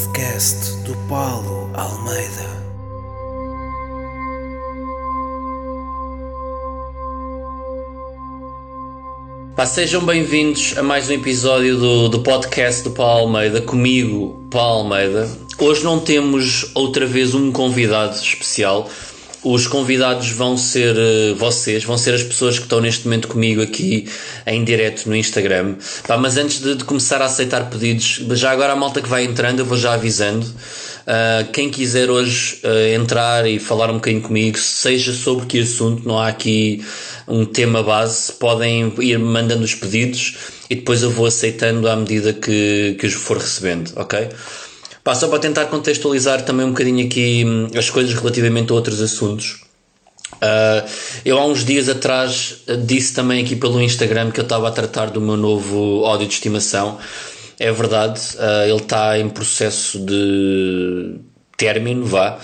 podcast do Paulo Almeida. Pá, sejam bem-vindos a mais um episódio do, do podcast do Paulo Almeida, comigo, Paulo Almeida. Hoje não temos outra vez um convidado especial. Os convidados vão ser uh, vocês, vão ser as pessoas que estão neste momento comigo aqui em direto no Instagram. Pá, mas antes de, de, começar a aceitar pedidos, já agora a malta que vai entrando, eu vou já avisando. Uh, quem quiser hoje uh, entrar e falar um bocadinho comigo, seja sobre que assunto, não há aqui um tema base, podem ir mandando os pedidos e depois eu vou aceitando à medida que, que os for recebendo, ok? Pá, só para tentar contextualizar também um bocadinho aqui hum, as coisas relativamente a outros assuntos. Uh, eu há uns dias atrás disse também aqui pelo Instagram que eu estava a tratar do meu novo ódio de estimação. É verdade, uh, ele está em processo de término, vá.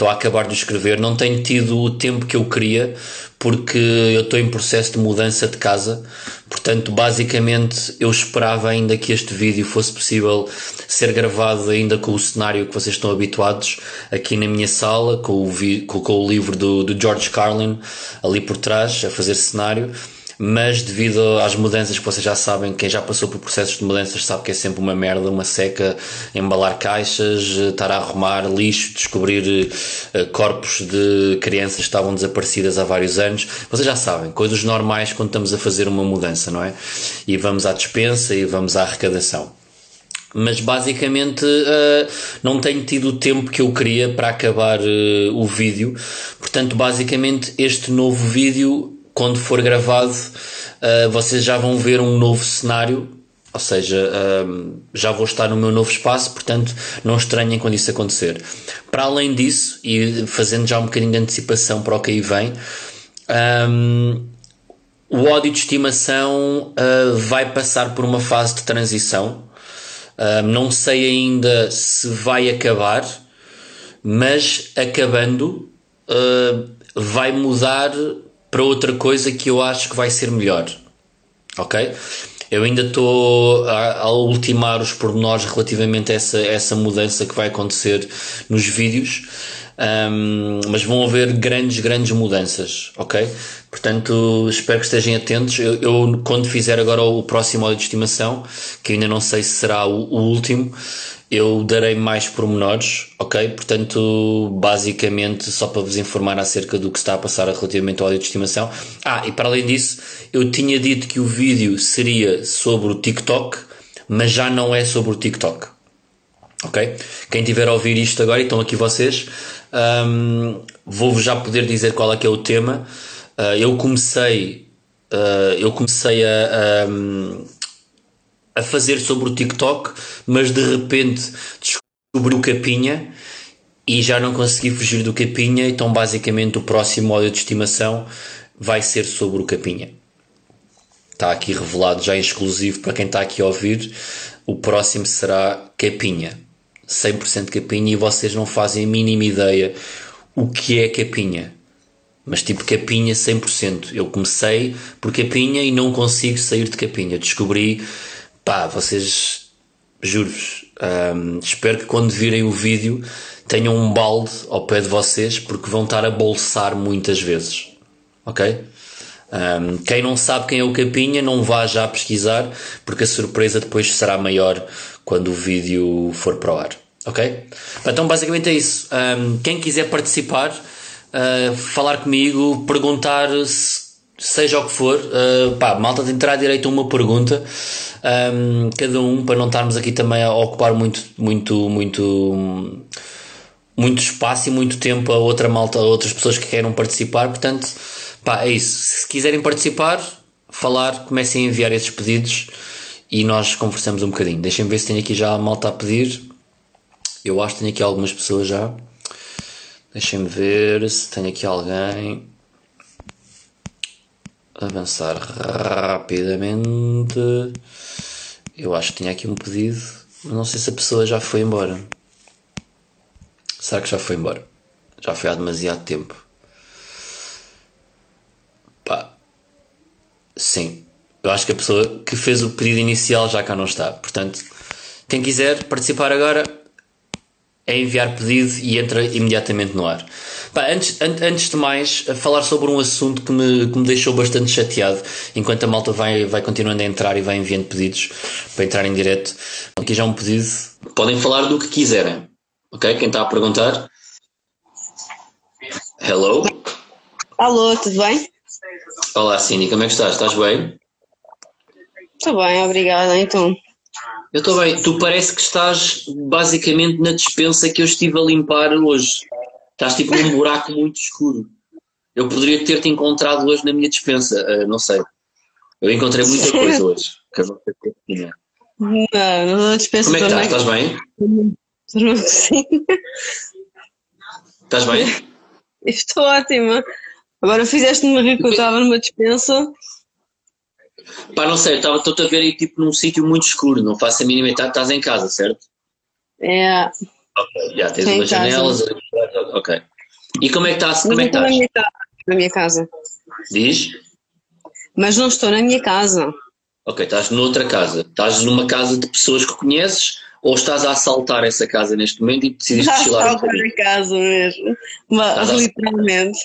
Estou a acabar de escrever. Não tenho tido o tempo que eu queria, porque eu estou em processo de mudança de casa. Portanto, basicamente, eu esperava ainda que este vídeo fosse possível ser gravado ainda com o cenário que vocês estão habituados aqui na minha sala, com o, com, com o livro do, do George Carlin ali por trás, a fazer cenário mas devido às mudanças que vocês já sabem, quem já passou por processos de mudanças sabe que é sempre uma merda, uma seca, embalar caixas, estar a arrumar lixo, descobrir uh, corpos de crianças que estavam desaparecidas há vários anos. Vocês já sabem, coisas normais quando estamos a fazer uma mudança, não é? E vamos à dispensa e vamos à arrecadação mas basicamente uh, não tenho tido o tempo que eu queria para acabar uh, o vídeo. Portanto, basicamente, este novo vídeo quando for gravado, uh, vocês já vão ver um novo cenário, ou seja, uh, já vou estar no meu novo espaço, portanto, não estranhem quando isso acontecer. Para além disso, e fazendo já um bocadinho de antecipação para o que aí vem, um, o ódio de estimação uh, vai passar por uma fase de transição. Uh, não sei ainda se vai acabar, mas acabando, uh, vai mudar para outra coisa que eu acho que vai ser melhor. Ok? Eu ainda estou a, a, ultimar os pormenores relativamente a essa, essa mudança que vai acontecer nos vídeos, um, mas vão haver grandes, grandes mudanças, ok? Portanto, espero que estejam atentos. Eu, eu quando fizer agora o próximo áudio de estimação, que ainda não sei se será o, o último, eu darei mais pormenores, ok? Portanto, basicamente, só para vos informar acerca do que está a passar relativamente ao áudio de estimação. Ah, e para além disso, eu tinha dito que o vídeo seria sobre o TikTok, mas já não é sobre o TikTok. Ok? Quem tiver a ouvir isto agora, e estão aqui vocês, um, vou-vos já poder dizer qual é que é o tema. Uh, eu comecei, uh, eu comecei a, um, a fazer sobre o TikTok, mas de repente descobri o Capinha e já não consegui fugir do Capinha, então basicamente o próximo áudio de estimação vai ser sobre o Capinha. Está aqui revelado já exclusivo para quem está aqui a ouvir. O próximo será Capinha. 100% Capinha e vocês não fazem a mínima ideia o que é Capinha. Mas tipo Capinha 100%. Eu comecei por Capinha e não consigo sair de Capinha. Descobri pá, vocês, juro-vos, um, espero que quando virem o vídeo tenham um balde ao pé de vocês porque vão estar a bolsar muitas vezes, ok? Um, quem não sabe quem é o Capinha, não vá já pesquisar porque a surpresa depois será maior quando o vídeo for para o ar, ok? Então, basicamente é isso. Um, quem quiser participar, uh, falar comigo, perguntar se seja o que for, uh, pá, malta entrar direito uma pergunta, um, cada um, para não estarmos aqui também a ocupar muito, muito, muito, muito espaço e muito tempo a outra malta, a outras pessoas que queiram participar, portanto, pá, é isso. Se quiserem participar, falar, comecem a enviar esses pedidos e nós conversamos um bocadinho. Deixem ver se tem aqui já a malta a pedir. Eu acho que tenho aqui algumas pessoas já. Deixem-me ver se tem aqui alguém avançar rapidamente. Eu acho que tinha aqui um pedido, mas não sei se a pessoa já foi embora. Será que já foi embora? Já foi há demasiado tempo. Pá. Sim. Eu acho que a pessoa que fez o pedido inicial já cá não está. Portanto, quem quiser participar agora, é enviar pedido e entra imediatamente no ar. Pá, antes, an antes de mais, falar sobre um assunto que me, que me deixou bastante chateado, enquanto a malta vai, vai continuando a entrar e vai enviando pedidos para entrar em direto. Aqui já um pedido. Podem falar do que quiserem. Ok? Quem está a perguntar? Hello? Alô, tudo bem? Olá, Cindy, como é que estás? Estás bem? Estou bem, obrigada. Então. Eu estou bem. Tu parece que estás basicamente na dispensa que eu estive a limpar hoje. Estás tipo num buraco muito escuro. Eu poderia ter-te encontrado hoje na minha dispensa, uh, não sei. Eu encontrei muita coisa hoje. Que eu não sei o que tinha. Não, não dispensa Como é que estás? Estás bem? Sim. Estás bem? Estou ótima. Agora fizeste-me rir que eu estava numa dispensa. Pá, não sei, estou-te a ver aí tipo num sítio muito escuro, não faço a mínima ideia. Estás em casa, certo? É. Ok, já tens umas janelas. Ok. E como é que estás? Como é que na estás? minha, casa, na minha casa. Diz? Mas não estou na minha casa. Ok, estás noutra casa. Estás numa casa de pessoas que conheces ou estás a assaltar essa casa neste momento e decidiste Já cochilar um assaltar a casa mesmo. Mas, a- literalmente.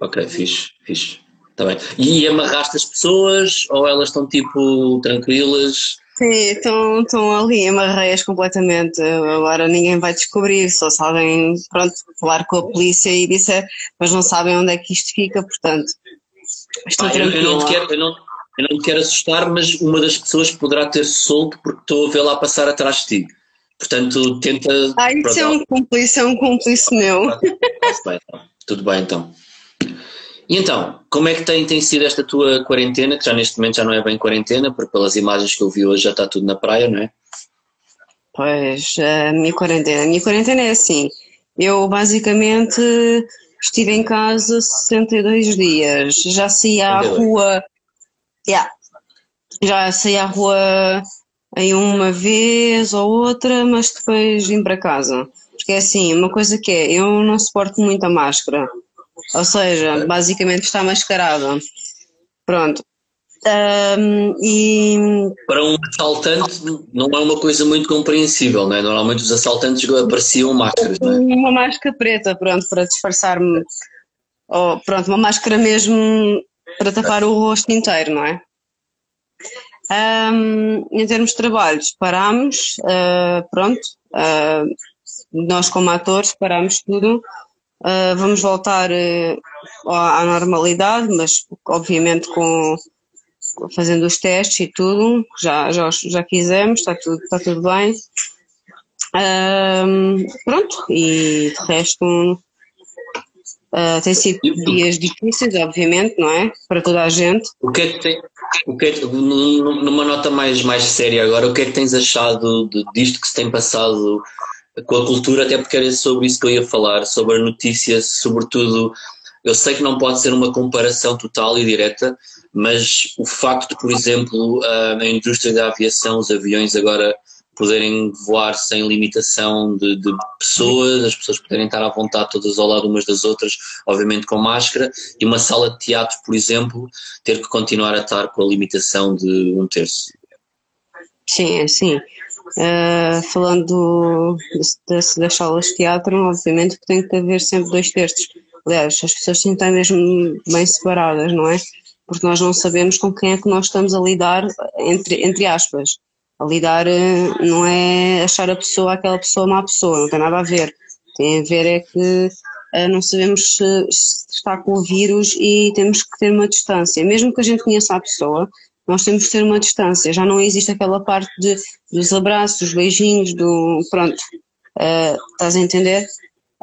Ok, fixe, fixe. Está bem. E amarraste as pessoas ou elas estão tipo tranquilas? Sim, estão, estão ali amarreias completamente. Agora ninguém vai descobrir, só alguém, pronto, falar com a polícia e disser, mas não sabem onde é que isto fica, portanto. Estou Pá, eu, eu não quero, eu, não, eu não te quero assustar, mas uma das pessoas poderá ter solto porque estou a ver lá passar atrás de ti. Portanto, tenta. Ah, isso é um cúmplice, é um cúmplice meu. Está-se bem, então. Tudo bem então. E então, como é que tem, tem sido esta tua quarentena, que já neste momento já não é bem quarentena, porque pelas imagens que eu vi hoje já está tudo na praia, não é? Pois, a minha quarentena. A minha quarentena é assim. Eu basicamente estive em casa 62 dias. Já saí à 62. rua. Yeah. Já saí à rua em uma vez ou outra, mas depois vim para casa. Porque é assim, uma coisa que é, eu não suporto muito a máscara. Ou seja, basicamente está mascarada. Pronto. Ahm, e Para um assaltante não é uma coisa muito compreensível, não é? Normalmente os assaltantes apareciam máscaras, não é? Uma máscara preta, pronto, para disfarçar-me. Ou, pronto, uma máscara mesmo para tapar o rosto inteiro, não é? Ahm, em termos de trabalhos, parámos, ah, pronto, ah, nós como atores parámos tudo. Ah, vamos voltar eh, à normalidade, mas obviamente com fazendo os testes e tudo, já, já, já quisemos, está tudo, está tudo bem. Ahm, pronto, e de resto tem sido dias difíceis, obviamente, não é? Para toda a gente. O que é que tem, o que é numa nota mais, mais séria agora, o que é que tens achado de, disto que se tem passado com a cultura, até porque era sobre isso que eu ia falar, sobre a notícia, sobretudo, eu sei que não pode ser uma comparação total e direta, mas o facto de, por exemplo, a, a indústria da aviação, os aviões agora poderem voar sem limitação de, de pessoas, as pessoas poderem estar à vontade todas ao lado umas das outras, obviamente com máscara, e uma sala de teatro, por exemplo, ter que continuar a estar com a limitação de um terço. Sim, é sim. Ah, falando do- das, das salas de teatro, obviamente que tem que haver sempre dois terços. Aliás, as pessoas têm que estar mesmo bem separadas, não é? Porque nós não sabemos com quem é que nós estamos a lidar, entre, entre aspas. A lidar eh, não é achar a pessoa aquela pessoa má pessoa, não tem nada a ver. Tem a ver é que eh, não sabemos se, se está com o vírus e temos que ter uma distância. Mesmo que a gente conheça a pessoa, nós temos que ter uma distância. Já não existe aquela parte de, dos abraços, dos beijinhos, do. Pronto, eh, estás a entender?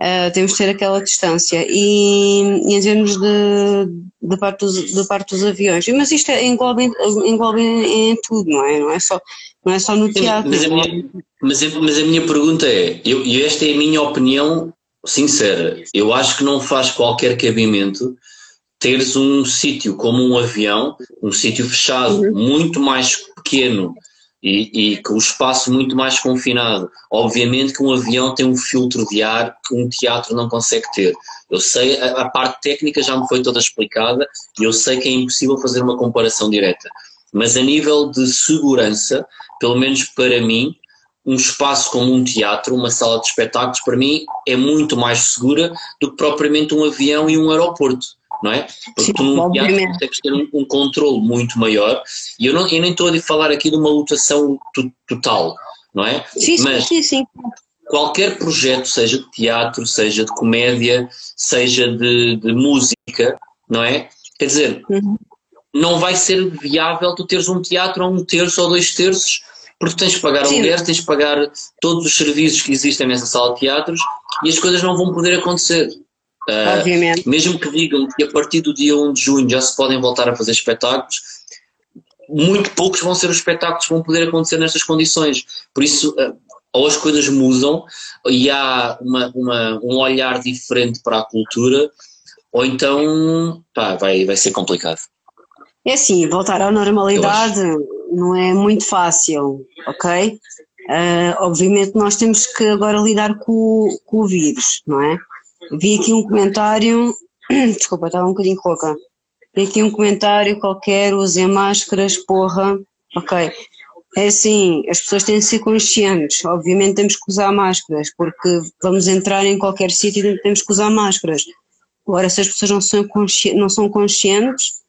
Eh, temos que ter aquela distância. E, e em termos de, de, parte dos, de parte dos aviões, mas isto é, engloba, em- engloba em, em tudo, não é? Não é só, não é só no teatro. Mas a minha, mas a- mas a minha pergunta é, e esta é a minha opinião sincera, eu acho que não faz qualquer cabimento teres um sítio como um avião, um sítio fechado, muito mais pequeno e, e com um espaço muito mais confinado. Obviamente que um avião tem um filtro de ar que um teatro não consegue ter. Eu sei, a, a parte técnica já me foi toda explicada e eu sei que é impossível fazer uma comparação direta. Mas a nível de segurança, pelo menos para mim, um espaço como um teatro, uma sala de espetáculos, para mim é muito mais segura do que propriamente um avião e um aeroporto, não é? Porque Sim, tu num teatro consegues ter um, um controle muito maior e eu, não, eu nem estou a falar aqui de uma lotação to- total, não é? Sim, sim, Mas sim, sim. qualquer projeto, seja de teatro, seja de comédia, seja de, de música, não é? Quer dizer, Uhum. não vai ser viável tu teres um teatro a um terço ou dois terços, porque tens de pagar Sim. aluguer, tens de pagar todos os serviços que existem nessa sala de teatros e as coisas não vão poder acontecer. Ah, mesmo que digam que a partir do dia 1 de junho já se podem voltar a fazer espetáculos, muito poucos vão ser os espetáculos que vão poder acontecer nestas condições. Por isso, eh, ou as coisas mudam e há uma, uma- um olhar diferente para a cultura, ou então pá, vai, vai ser complicado. É assim, voltar à normalidade não é muito fácil, ok? Ah, obviamente nós temos que agora lidar com, com o vírus, não é? Vi aqui um comentário, desculpa, estava um bocadinho rouca. Vi aqui um comentário qualquer, usem máscaras, porra, ok. É assim, as pessoas têm de ser conscientes, obviamente temos que usar máscaras, porque vamos entrar em qualquer sítio e temos que usar máscaras. Agora, se as pessoas não são, consci- não são conscientes,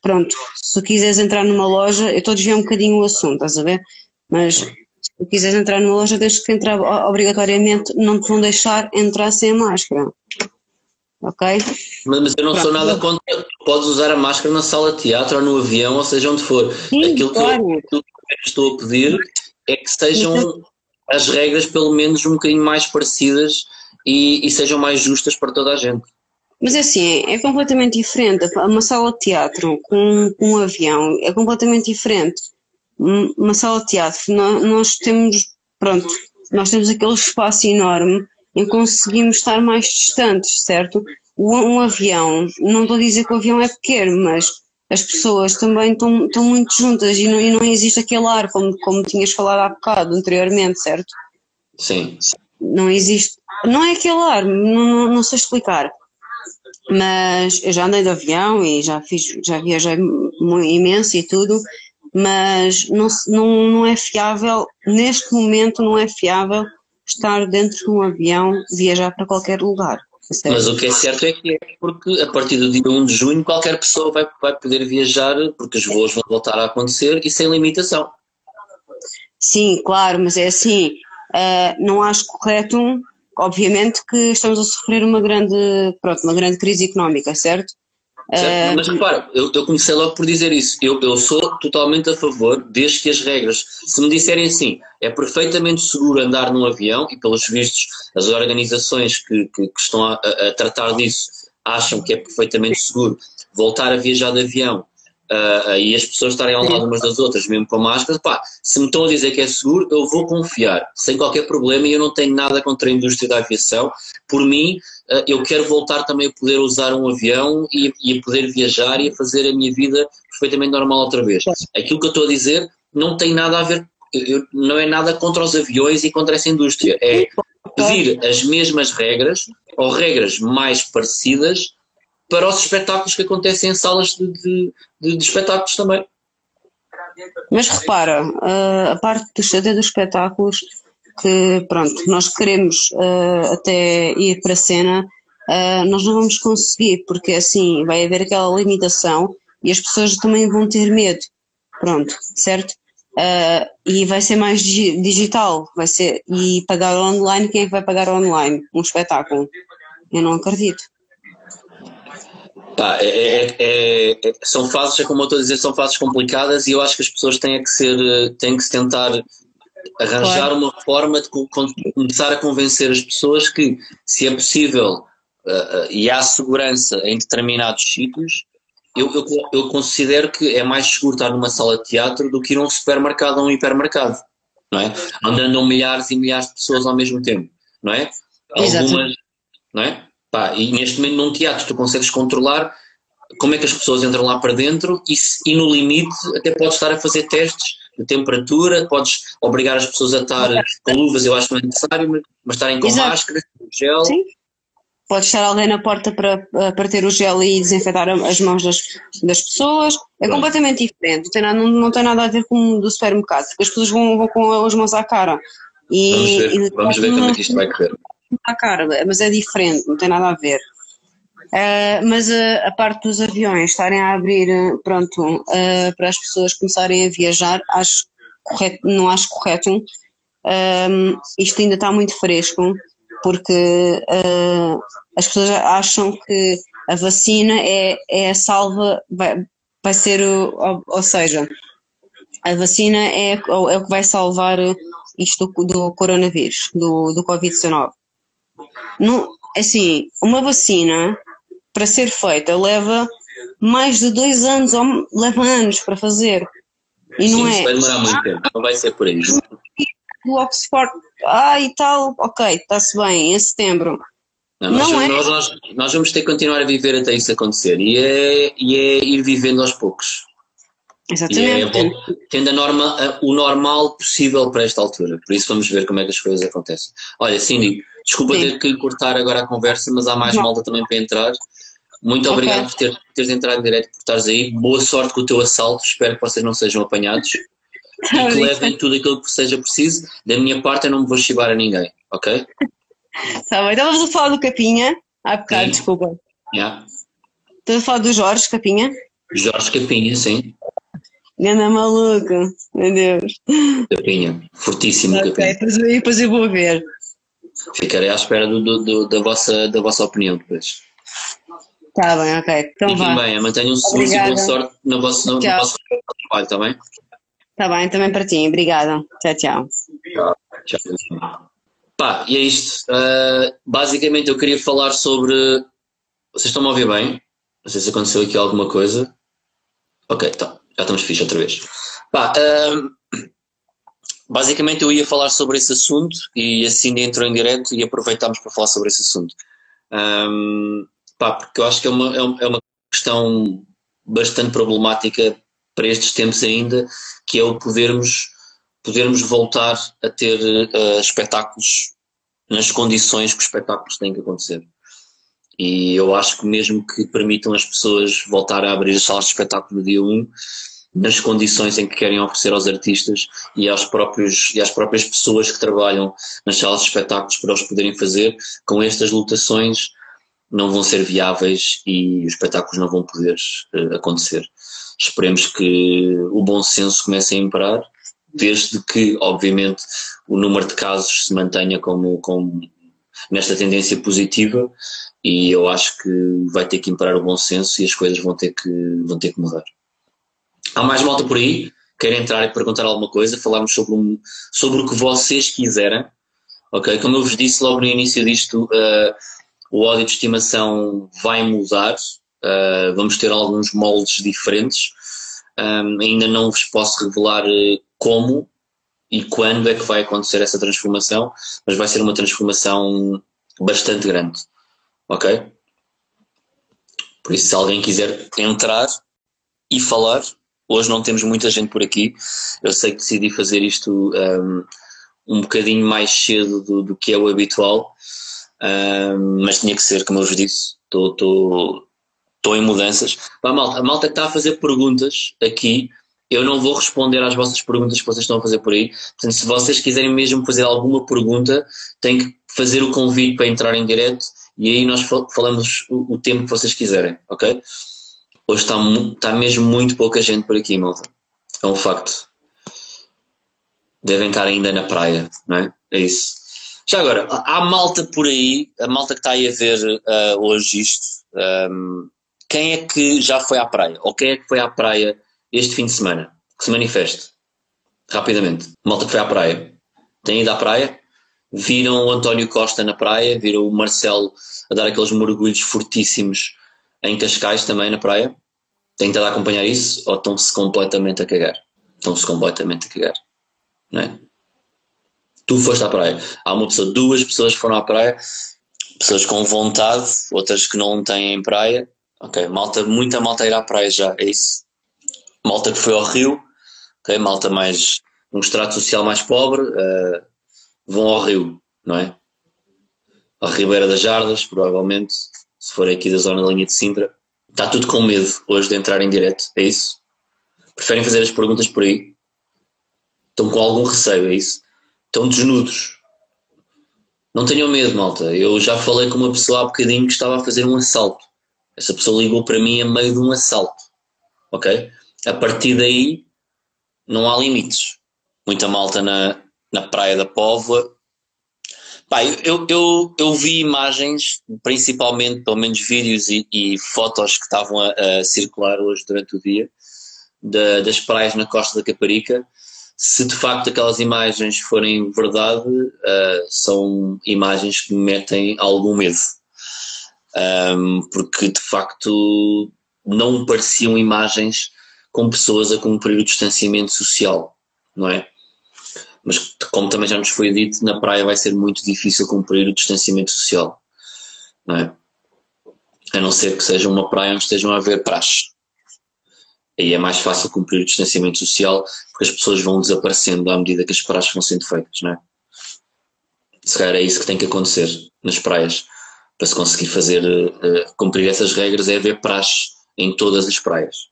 pronto, se quiseres entrar numa loja, eu estou a desviar um bocadinho o assunto, estás a ver? Mas se tu quiseres entrar numa loja, tens que entrar obrigatoriamente, não te vão deixar entrar sem a máscara. Ok? Mas, mas eu não sou Pronto. nada contra. tu Podes usar a máscara na sala de teatro ou no avião, ou seja onde for. Sim, aquilo, que claro. eu, aquilo que eu estou a pedir é que sejam as regras, pelo menos, um bocadinho mais parecidas e, e sejam mais justas para toda a gente. Mas é assim, é completamente diferente. Uma sala de teatro com com um avião é completamente diferente. Um- Uma sala de teatro, nó- nós temos, pronto, nós temos aquele espaço enorme em que conseguimos estar mais distantes, certo? Um avião, não estou a dizer que o avião é pequeno, mas as pessoas também estão, estão muito juntas e não, e não existe aquele ar, como, como tinhas falado há bocado anteriormente, certo? Sim. não existe, não é aquele ar, não, não, sei explicar, mas eu já andei de avião e já fiz, já viajei imenso e tudo, mas não, não, não é fiável, neste momento não é fiável estar dentro de um avião, viajar para qualquer lugar. sério. Mas o que é certo é que é porque a partir do dia 1 de junho qualquer pessoa vai, vai poder viajar porque os voos vão voltar a acontecer e sem limitação. Sim, claro, mas é assim, ah, não acho correto, obviamente que estamos a sofrer uma grande, pronto, uma grande crise económica, certo? Certo? Mas repara, eu, eu comecei logo por dizer isso. Eu, eu sou totalmente a favor, desde que as regras, se me disserem assim, é perfeitamente seguro andar num avião, e pelos vistos, as organizações que, que, que estão a, a- a tratar disso acham que é perfeitamente seguro voltar a viajar de avião ah, e as pessoas estarem ao lado umas das outras, mesmo com máscara, pá, se me estão a dizer que é seguro, eu vou confiar, sem qualquer problema, e eu não tenho nada contra a indústria da aviação. Por mim, ah, eu quero voltar também a poder usar um avião e, e a poder viajar e a fazer a minha vida perfeitamente normal outra vez. Aquilo que eu estou a dizer não tem nada a ver, eu- não é nada contra os aviões e contra essa indústria, é pedir as mesmas regras ou regras mais parecidas para os espetáculos que acontecem em salas de, de- de- de espetáculos também. Mas repara, ah, a parte dos, até dos espetáculos, que pronto, nós queremos ah, até ir para a cena, ah, nós não vamos conseguir, porque assim vai haver aquela limitação e as pessoas também vão ter medo. Pronto, certo? E vai ser mais digi- digital, vai ser, e pagar online, quem é que vai pagar online? Um espetáculo? Eu não acredito. Pá, é- é- é- é- são fases, é como eu estou a dizer, são fases complicadas e eu acho que as pessoas têm que ser, eh, têm que se tentar arranjar Claro. uma forma de começar a convencer as pessoas que, se é possível eh, e há segurança em determinados sítios, eu, eu, eu considero que é mais seguro estar numa sala de teatro do que ir a um supermercado ou um hipermercado, não é? Onde andam milhares e milhares de pessoas ao mesmo tempo, não é? Exato. Algumas, não é? Pá, e neste momento num teatro tu consegues controlar como é que as pessoas entram lá para dentro e, e no limite até podes estar a fazer testes de temperatura, podes obrigar as pessoas a estar com luvas, eu acho que não é necessário, mas, estarem com Exato. máscara, com gel. Sim. pode estar alguém na porta para, para ter o gel e desinfetar as mãos das, das pessoas. É Pronto. completamente diferente, não tem, nada, não, não tem nada a ver com o do supermercado, porque as pessoas vão, vão com as mãos à cara. E, Vamos ver, e- vamos ver como é que isto vai correr. À cara, mas é diferente, não tem nada a ver. Eh, mas eh, a parte dos aviões estarem a abrir, eh, pronto, eh, para as pessoas começarem a viajar, acho correto, não acho correto. Ehm, isto ainda está muito fresco, porque eh, as pessoas acham que a vacina é, é a salva, vai, vai ser o, ou, ou seja, a vacina é, é o que vai salvar isto do, do coronavírus, do, do Covid-19. Não, assim, uma vacina para ser feita leva mais de dois anos, ou leva anos para fazer. E não Sim, isso é vai demorar muito tempo, não vai ser por aí. do Oxford, ah e tal, ok, está-se bem, em setembro. Não, nós, Não vamos, é? nós, nós- vamos ter que continuar a viver até isso acontecer e é, e é ir vivendo aos poucos. É Exatamente. bom, tendo a norma, a- o normal possível para esta altura. Por isso vamos ver como é que as coisas acontecem. Olha, Cindy, desculpa Sim. ter que cortar agora a conversa, mas há mais Não. malta também para entrar. Muito obrigado por ter, teres entrado direto, por estares aí. Boa sorte com o teu assalto. Espero que vocês não sejam apanhados e que levem tudo aquilo que seja preciso. Da minha parte, eu não me vou chibar a ninguém, ok? Tá bem, estávamos a falar do Capinha, há bocado, Sim. desculpa. Yeah. Estás a falar do Jorge Capinha? Jorge Capinha, sim. Ganda maluco, meu Deus. Capinha. Fortíssimo Ok, Capinha. depois, depois eu vou ver. Ficarei à espera do- do- do- da, vossa, da vossa opinião depois. Tá bem, ok. Então Fiquem vá. bem, mantenham-se seguros e boa sorte no vosso, no vosso trabalho, está bem? Tá bem, também para ti. Obrigada. Tchau, tchau. Tchau. Pá, e é isto. Ah, basicamente eu queria falar sobre. Vocês estão-me a ouvir bem? Não sei se aconteceu aqui alguma coisa. Ok, tá. Já estamos fixe outra vez. Pá, ah, basicamente eu ia falar sobre esse assunto e assim entrou em direto e aproveitámos para falar sobre esse assunto. Ahm, pá, porque eu acho que é uma, é um- é uma questão bastante problemática para estes tempos ainda, que é o podermos, podermos voltar a ter eh, espetáculos nas condições que os espetáculos têm que acontecer. E eu acho que mesmo que permitam as pessoas voltar a abrir as salas de espetáculo no dia 1, nas condições em que querem oferecer aos artistas e aos próprios e às próprias pessoas que trabalham nas salas de espetáculos para os poderem fazer, com estas lotações não vão ser viáveis e os espetáculos não vão poder eh, acontecer. Esperemos que o bom senso comece a imperar, desde que, obviamente, o número de casos se mantenha como, como nesta tendência positiva e eu acho que vai ter que imperar o bom senso e as coisas vão ter que, vão ter que mudar. Há mais malta por aí? Quer entrar e perguntar alguma coisa? Falarmos sobre, um, sobre o que vocês quiserem. Ok? Como eu vos disse logo no início disto, uh, o ódio de estimação vai mudar. Uh, vamos ter alguns moldes diferentes. Um, ainda não vos posso revelar uh, como e quando é que vai acontecer essa transformação, mas vai ser uma transformação bastante grande. Ok? Por isso, se alguém quiser entrar e falar, hoje não temos muita gente por aqui. Eu sei que decidi fazer isto um, um bocadinho mais cedo do, do que é o habitual, um, mas tinha que ser, como eu vos disse, estou em mudanças. Pá, malta, a malta que está a fazer perguntas aqui, eu não vou responder às vossas perguntas que vocês estão a fazer por aí. Portanto, se vocês quiserem mesmo fazer alguma pergunta, têm que fazer o convite para entrar em direto e aí nós falamos o, o tempo que vocês quiserem, ok? Hoje está, está mesmo muito pouca gente por aqui, malta. É um facto. Devem estar ainda na praia, não é? É isso. Já agora, há malta por aí, a malta que está aí a ver uh, hoje isto, um, quem é que já foi à praia? Ou quem é que foi à praia este fim de semana? Que se manifeste. Rapidamente. Malta que foi à praia. Tem ido à praia? Viram o António Costa na praia? Viram o Marcelo a dar aqueles mergulhos fortíssimos em Cascais também na praia? Têm estado a acompanhar isso? Ou estão-se completamente a cagar? Estão-se completamente a cagar. Não é? Tu foste à praia. Há uma pessoa, duas pessoas foram à praia, pessoas com vontade, outras que não têm praia. Ok, malta, muita malta a ir à praia já, é isso? Malta que foi ao Rio, ok, malta mais, um extrato social mais pobre, uh, vão ao Rio, não é? à Ribeira das Jardas, provavelmente, se forem aqui da zona da linha de Sintra. Está tudo com medo hoje de entrar em direto, é isso? Preferem fazer as perguntas por aí? Estão com algum receio, é isso? Estão desnudos. Não tenham medo, malta. Eu já falei com uma pessoa há bocadinho que estava a fazer um assalto. Essa pessoa ligou para mim a meio de um assalto. Ok? A partir daí, não há limites. Muita malta na, na Praia da Póvoa. Pá, eu, eu, eu vi imagens, principalmente, pelo menos vídeos e, e fotos que estavam a, a, circular hoje durante o dia, da, das praias na costa da Caparica. Se de facto aquelas imagens forem verdade, uh, são imagens que me metem algum medo. Um, porque de facto não pareciam imagens com pessoas a cumprir o distanciamento social, não é? Mas como também já nos foi dito, na praia vai ser muito difícil cumprir o distanciamento social, não é? A não ser que seja uma praia onde estejam a haver praxe. Aí é mais fácil cumprir o distanciamento social porque as pessoas vão desaparecendo à medida que as praxes vão sendo feitas, não é? Se calhar é isso que tem que acontecer nas praias. Para se conseguir fazer, uh, cumprir essas regras é haver praxe em todas as praias.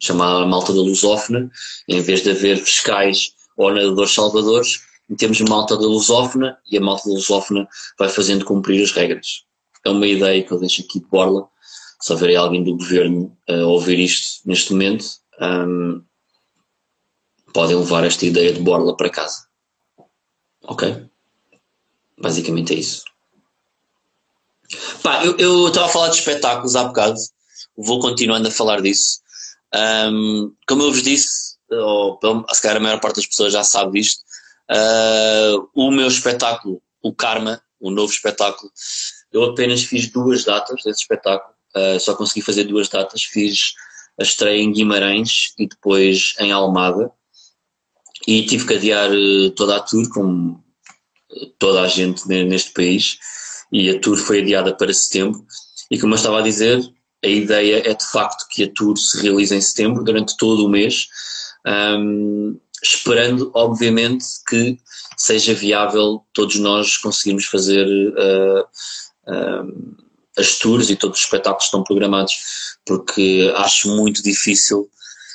Chamar a malta da lusófona, em vez de haver fiscais ou nadadores salvadores, temos malta da lusófona e a malta da lusófona vai fazendo cumprir as regras. É uma ideia que eu deixo aqui de borla. Se houver alguém do governo a ouvir isto neste momento, um, podem levar esta ideia de borla para casa. Ok? Basicamente é isso. Pá, eu estava a falar de espetáculos há bocado, vou continuando a falar disso. Um, como eu vos disse, ou se calhar a maior parte das pessoas já sabe disto, uh, o meu espetáculo, o Karma, o novo espetáculo, eu apenas fiz duas datas desse espetáculo, uh, só consegui fazer duas datas, fiz a estreia em Guimarães e depois em Almada, e tive que adiar uh, toda a tour, como toda a gente neste país, e a tour foi adiada para setembro, e como eu estava a dizer, a ideia é de facto que a tour se realize em setembro, durante todo o mês, um, esperando, obviamente, que seja viável todos nós conseguirmos fazer uh, as tours e todos os espetáculos estão programados, porque acho muito difícil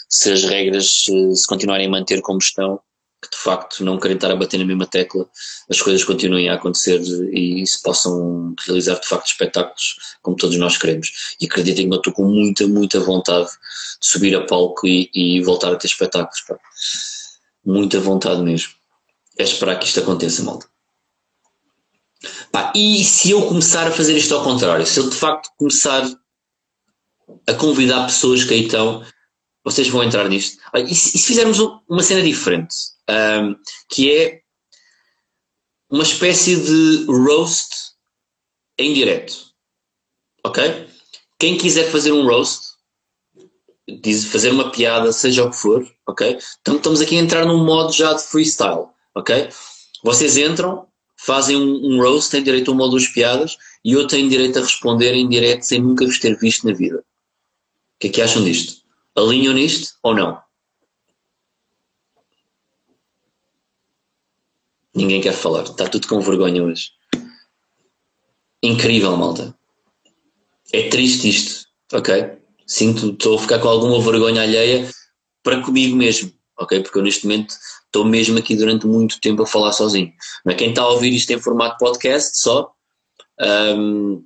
se as regras uh, se continuarem a manter como estão, que de facto não querem estar a bater na mesma tecla, as coisas continuem a acontecer e, se possam realizar de facto espetáculos como todos nós queremos. E acreditem que eu estou com muita, muita vontade de subir a palco e, e voltar a ter espetáculos. Pá. Muita vontade mesmo. É esperar que isto aconteça, malta. Pá, e se eu começar a fazer isto ao contrário? Se eu de facto começar a convidar pessoas que aí estão, vocês vão entrar nisto. E se, e se fizermos uma cena diferente? Um, que é uma espécie de roast em direto. Ok? Quem quiser fazer um roast, diz, fazer uma piada, seja o que for, ok? Então estamos aqui a entrar num modo já de freestyle, ok? Vocês entram, fazem um, um roast, têm direito a uma ou duas piadas e eu tenho direito a responder em direto sem nunca vos ter visto na vida. O que é que acham disto? Alinham nisto ou não? Ninguém quer falar. Está tudo com vergonha hoje. Incrível, malta. É triste isto, ok? Sinto, estou a ficar com alguma vergonha alheia para comigo mesmo, ok? Porque eu neste momento estou mesmo aqui durante muito tempo a falar sozinho. Mas quem está a ouvir isto em formato podcast só, um,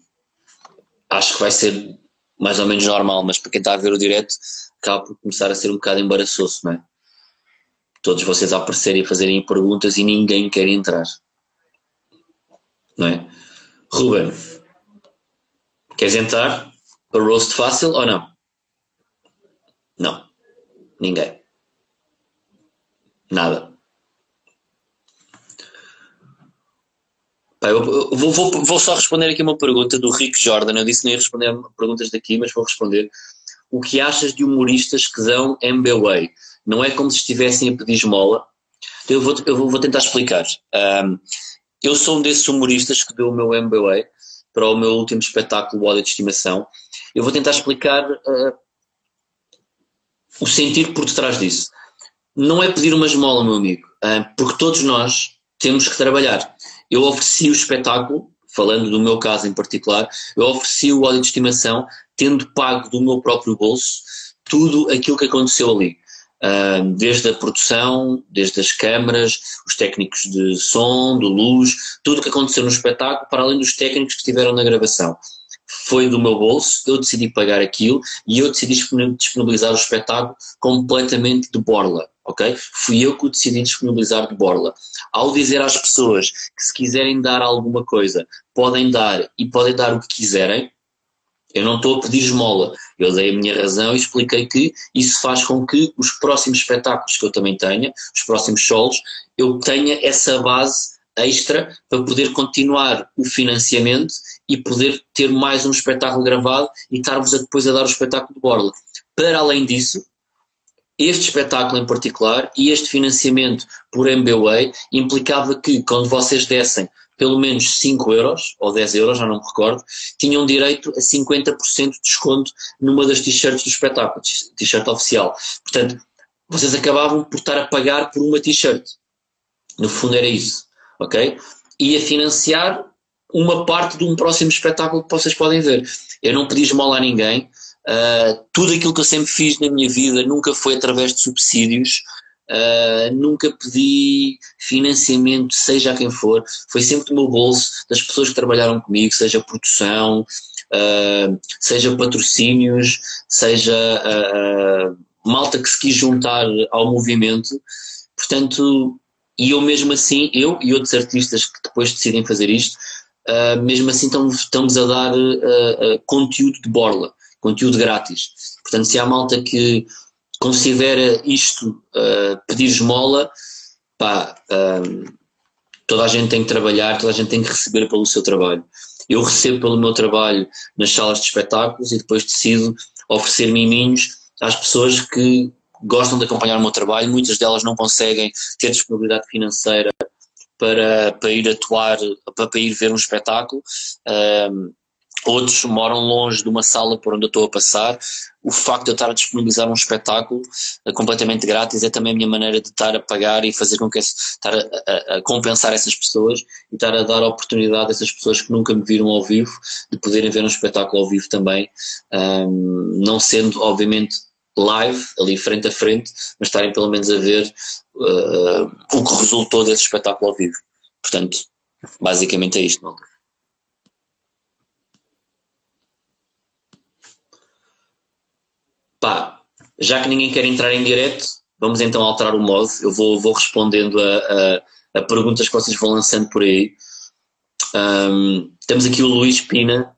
acho que vai ser mais ou menos normal, mas para quem está a ver o direto, acaba por começar a ser um bocado embaraçoso, não é? Todos vocês aparecerem e fazerem perguntas e ninguém quer entrar. Não é? Ruben, queres entrar para roast fácil ou não? Não. Ninguém. Nada. eu vou, vou, vou, só responder aqui uma pergunta do Rick Jordan. Eu disse que não ia responder perguntas daqui, mas vou responder. O que achas de humoristas que dão MBWay? Não é como se estivessem a pedir esmola. Eu vou, eu vou tentar explicar. Um, eu sou um desses humoristas que deu o meu MBA para o meu último espetáculo, o ódio de estimação. Eu vou tentar explicar uh, o sentido por detrás disso. Não é pedir uma esmola, meu amigo, uh, porque todos nós temos que trabalhar. Eu ofereci o espetáculo, falando do meu caso em particular, eu ofereci o óleo de estimação tendo pago do meu próprio bolso tudo aquilo que aconteceu ali. Desde a produção, desde as câmaras, os técnicos de som, de luz, tudo o que aconteceu no espetáculo, para além dos técnicos que estiveram na gravação. Foi do meu bolso, eu decidi pagar aquilo e eu decidi disponibilizar o espetáculo completamente de borla ok? Fui eu que o decidi disponibilizar de borla. Ao dizer às pessoas que se quiserem dar alguma coisa, podem dar e podem dar o que quiserem, eu não estou a pedir esmola. Eu dei a minha razão e expliquei que isso faz com que os próximos espetáculos que eu também tenha, os próximos solos, eu tenha essa base extra para poder continuar o financiamento e poder ter mais um espetáculo gravado e estar-vos depois a dar o espetáculo de borla. Para além disso, este espetáculo em particular e este financiamento por MBWay implicava que quando vocês dessem pelo menos 5 euros, ou 10 euros, já não me recordo, tinham direito a 50% de desconto numa das t-shirts do espetáculo, t-shirt oficial. Portanto, vocês acabavam por estar a pagar por uma t-shirt. No fundo era isso, ok? E a financiar uma parte de um próximo espetáculo que vocês podem ver. Eu não pedi esmola a ninguém, Uh, tudo aquilo que eu sempre fiz na minha vida nunca foi através de subsídios, uh, nunca pedi financiamento, seja a quem for, foi sempre do meu bolso, das pessoas que trabalharam comigo, seja produção, uh, seja patrocínios, seja malta que se quis juntar ao movimento. Portanto, e eu mesmo assim, eu e outros artistas que depois decidem fazer isto, mesmo assim estamos, estamos a dar conteúdo de borla conteúdo grátis. Portanto, se há malta que considera isto uh, pedir esmola, pá, uh, toda a gente tem que trabalhar, toda a gente tem que receber pelo seu trabalho. Eu recebo pelo meu trabalho nas salas de espetáculos e depois decido oferecer miminhos às pessoas que gostam de acompanhar o meu trabalho, muitas delas não conseguem ter disponibilidade financeira para, para ir atuar, para, para ir ver um espetáculo. Uh, outros moram longe de uma sala por onde eu estou a passar. O facto de eu estar a disponibilizar um espetáculo uh, completamente grátis é também a minha maneira de estar a pagar e fazer com que esse, estar a, a, a, compensar essas pessoas e estar a dar a oportunidade a essas pessoas que nunca me viram ao vivo de poderem ver um espetáculo ao vivo também, um, não sendo obviamente live, ali frente a frente, mas estarem pelo menos a ver uh, o que resultou desse espetáculo ao vivo. Portanto, basicamente é isto, malta. Pá, já que ninguém quer entrar em direto, vamos então alterar o modo. Eu vou, vou respondendo a, a, a perguntas que vocês vão lançando por aí. Um, temos aqui o Luís Pina,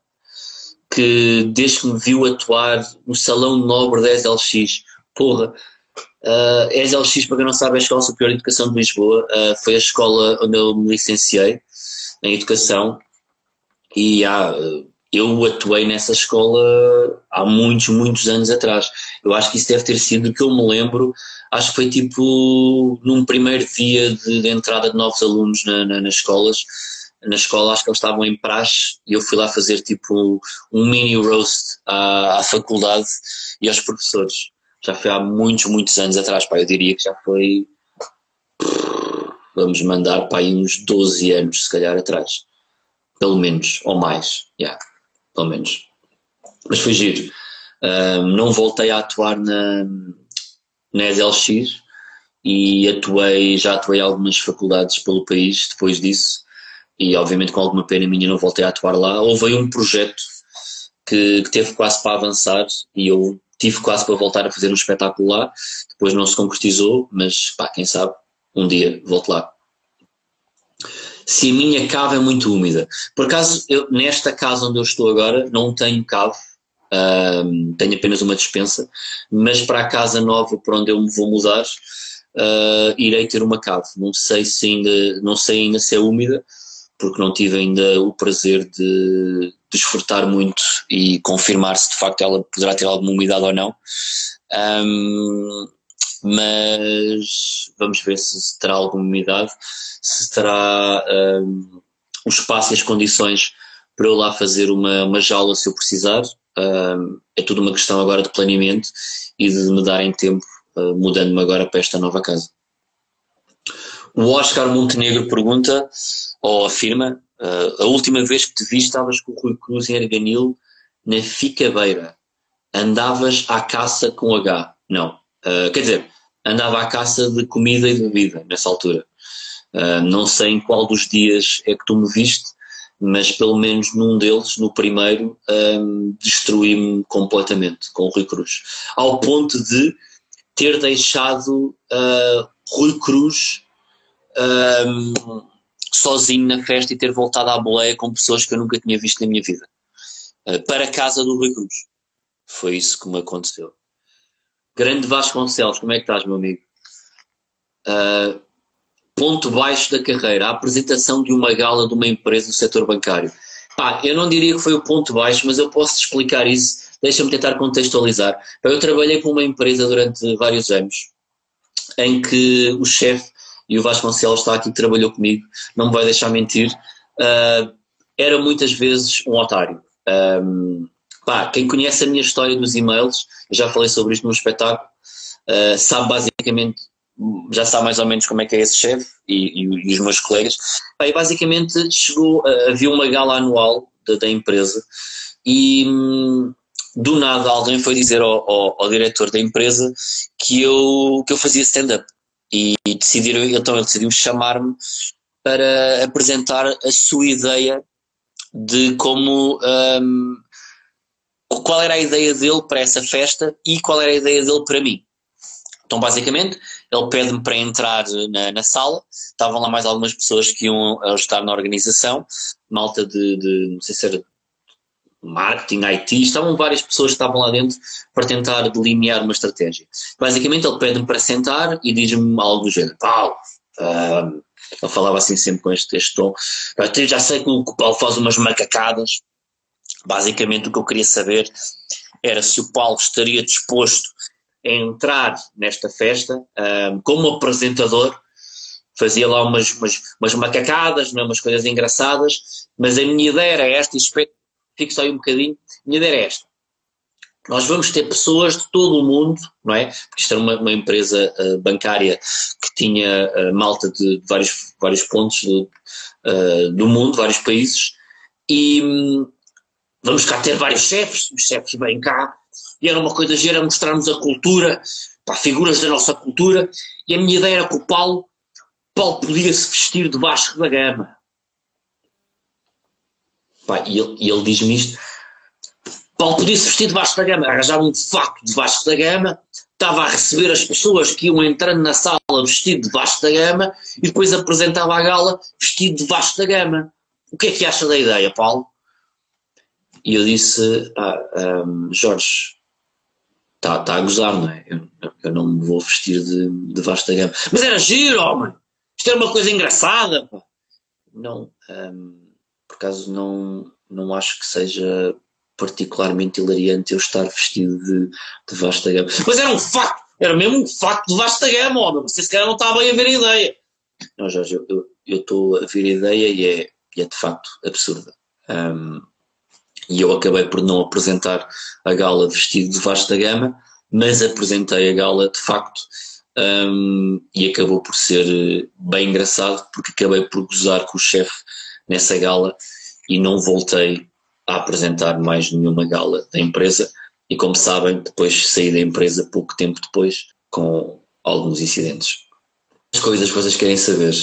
que desde que me viu atuar no Salão Nobre da SLX, porra, uh, SLX, para quem não sabe, é a Escola Superior de Educação de Lisboa, uh, foi a escola onde eu me licenciei em Educação e há uh, eu atuei nessa escola há muitos, muitos anos atrás. Eu acho que isso deve ter sido, que eu me lembro, acho que foi tipo num primeiro dia de, de entrada de novos alunos na, na, nas escolas. Na escola acho que eles estavam em praxe e eu fui lá fazer tipo um mini roast à, à faculdade e aos professores. Já foi há muitos, muitos anos atrás, pá, eu diria que já foi. Vamos mandar aí uns 12 anos, se calhar, atrás. Pelo menos, ou mais. Yeah pelo menos. Mas foi giro. Um, não voltei a atuar na, na EDLX e atuei, já atuei algumas faculdades pelo país depois disso e obviamente com alguma pena minha não voltei a atuar lá. Houve um projeto que, que teve quase para avançar e eu tive quase para voltar a fazer um espetáculo lá, depois não se concretizou, mas pá, quem sabe, um dia volto lá se a minha cave é muito úmida. Por acaso, eu, nesta casa onde eu estou agora, não tenho cave, um, tenho apenas uma dispensa, mas para a casa nova para onde eu me vou mudar, uh, irei ter uma cave. Não sei se ainda, não sei ainda se é úmida, porque não tive ainda o prazer de desfrutar muito e confirmar se de facto ela poderá ter alguma umidade ou não. Um, mas vamos ver se terá alguma umidade, se terá um, o espaço e as condições para eu lá fazer uma, uma jaula se eu precisar. Um, é tudo uma questão agora de planeamento e de me darem tempo, uh, mudando-me agora para esta nova casa. O Oscar Montenegro pergunta, ou afirma, Uh, a última vez que te vi estavas com o Rui Cruz em Arganil na Ficabeira. Andavas à caça com H. Não. Uh, quer dizer, andava à caça de comida e bebida nessa altura. Uh, não sei em qual dos dias é que tu me viste, mas pelo menos num deles, no primeiro, destruí-me completamente com o Rui Cruz. Ao ponto de ter deixado uh, Rui Cruz sozinho na festa e ter voltado à boleia com pessoas que eu nunca tinha visto na minha vida. Uh, para a casa do Rui Cruz. Foi isso que me aconteceu. Grande Vasconcelos, como é que estás, meu amigo? Uh, ponto baixo da carreira, a apresentação de uma gala de uma empresa do setor bancário. Pá, eu não diria que foi o ponto baixo, mas eu posso explicar isso. Deixa-me tentar contextualizar. Eu trabalhei com uma empresa durante vários anos, em que o chefe, e o Vasconcelos está aqui trabalhou comigo, não me vai deixar mentir, uh, era muitas vezes um otário. Um, pá, quem conhece a minha história dos e-mails, já falei sobre isto no espetáculo, uh, sabe basicamente já sabe mais ou menos como é que é esse chefe e, e, e, os meus colegas. E basicamente chegou, havia uma gala anual da, da empresa e hum, do nada alguém foi dizer ao, ao, ao, diretor da empresa que eu, que eu fazia stand-up e, e decidiram, então ele decidiu chamar-me para apresentar a sua ideia de como um, qual era a ideia dele para essa festa e qual era a ideia dele para mim. Então, basicamente, ele pede-me para entrar na, na, sala. Estavam lá mais algumas pessoas que iam ajudar na organização, malta de, de não sei se era marketing, IT, estavam várias pessoas que estavam lá dentro para tentar delinear uma estratégia. Basicamente, ele pede-me para sentar e diz-me algo do género: Paulo, uh, ele falava assim sempre com este, este tom, já sei que o Paulo faz umas macacadas. Basicamente, o que eu queria saber era se o Paulo estaria disposto entrar nesta festa um, como apresentador, fazia lá umas, umas, umas macacadas, não é? umas coisas engraçadas, mas a minha ideia era esta, e fico só aí um bocadinho, a minha ideia era esta. Nós vamos ter pessoas de todo o mundo, não é? Porque isto era uma, uma empresa uh, bancária que tinha uh, malta de, de, vários, vários pontos do, uh, do mundo, vários países, e um, vamos cá ter vários chefes, os chefes vêm cá, e era uma coisa gira mostrarmos a cultura, para figuras da nossa cultura, e a minha ideia era que o Paulo, Paulo podia se vestir de Vasco da Gama. Pá, e ele, ele diz-me isto, Paulo podia se vestir de Vasco da Gama, arranjava um facto de Vasco da Gama, estava a receber as pessoas que iam entrando na sala vestido de Vasco da Gama e depois apresentava a gala vestido de Vasco da Gama. O que é que acha da ideia, Paulo? E eu disse, ah, um, Jorge, está tá a gozar, não é? Eu, eu, não me vou vestir de, de vasta gama. Mas era giro, homem! Isto era uma coisa engraçada! Pá. Não, um, por acaso não, não acho que seja particularmente hilariante eu estar vestido de, de vasta gama. Mas era um facto! Era mesmo um facto de vasta gama, homem! Você se calhar não está bem a ver a ideia. Não, Jorge, eu estou a ver a ideia e é, e é de facto absurda. Um, e eu acabei por não apresentar a gala vestido de vasta gama, mas apresentei a gala de facto um, e acabou por ser bem engraçado porque acabei por gozar com o chefe nessa gala e não voltei a apresentar mais nenhuma gala da empresa e como sabem depois saí da empresa pouco tempo depois com alguns incidentes. As coisas que vocês querem saber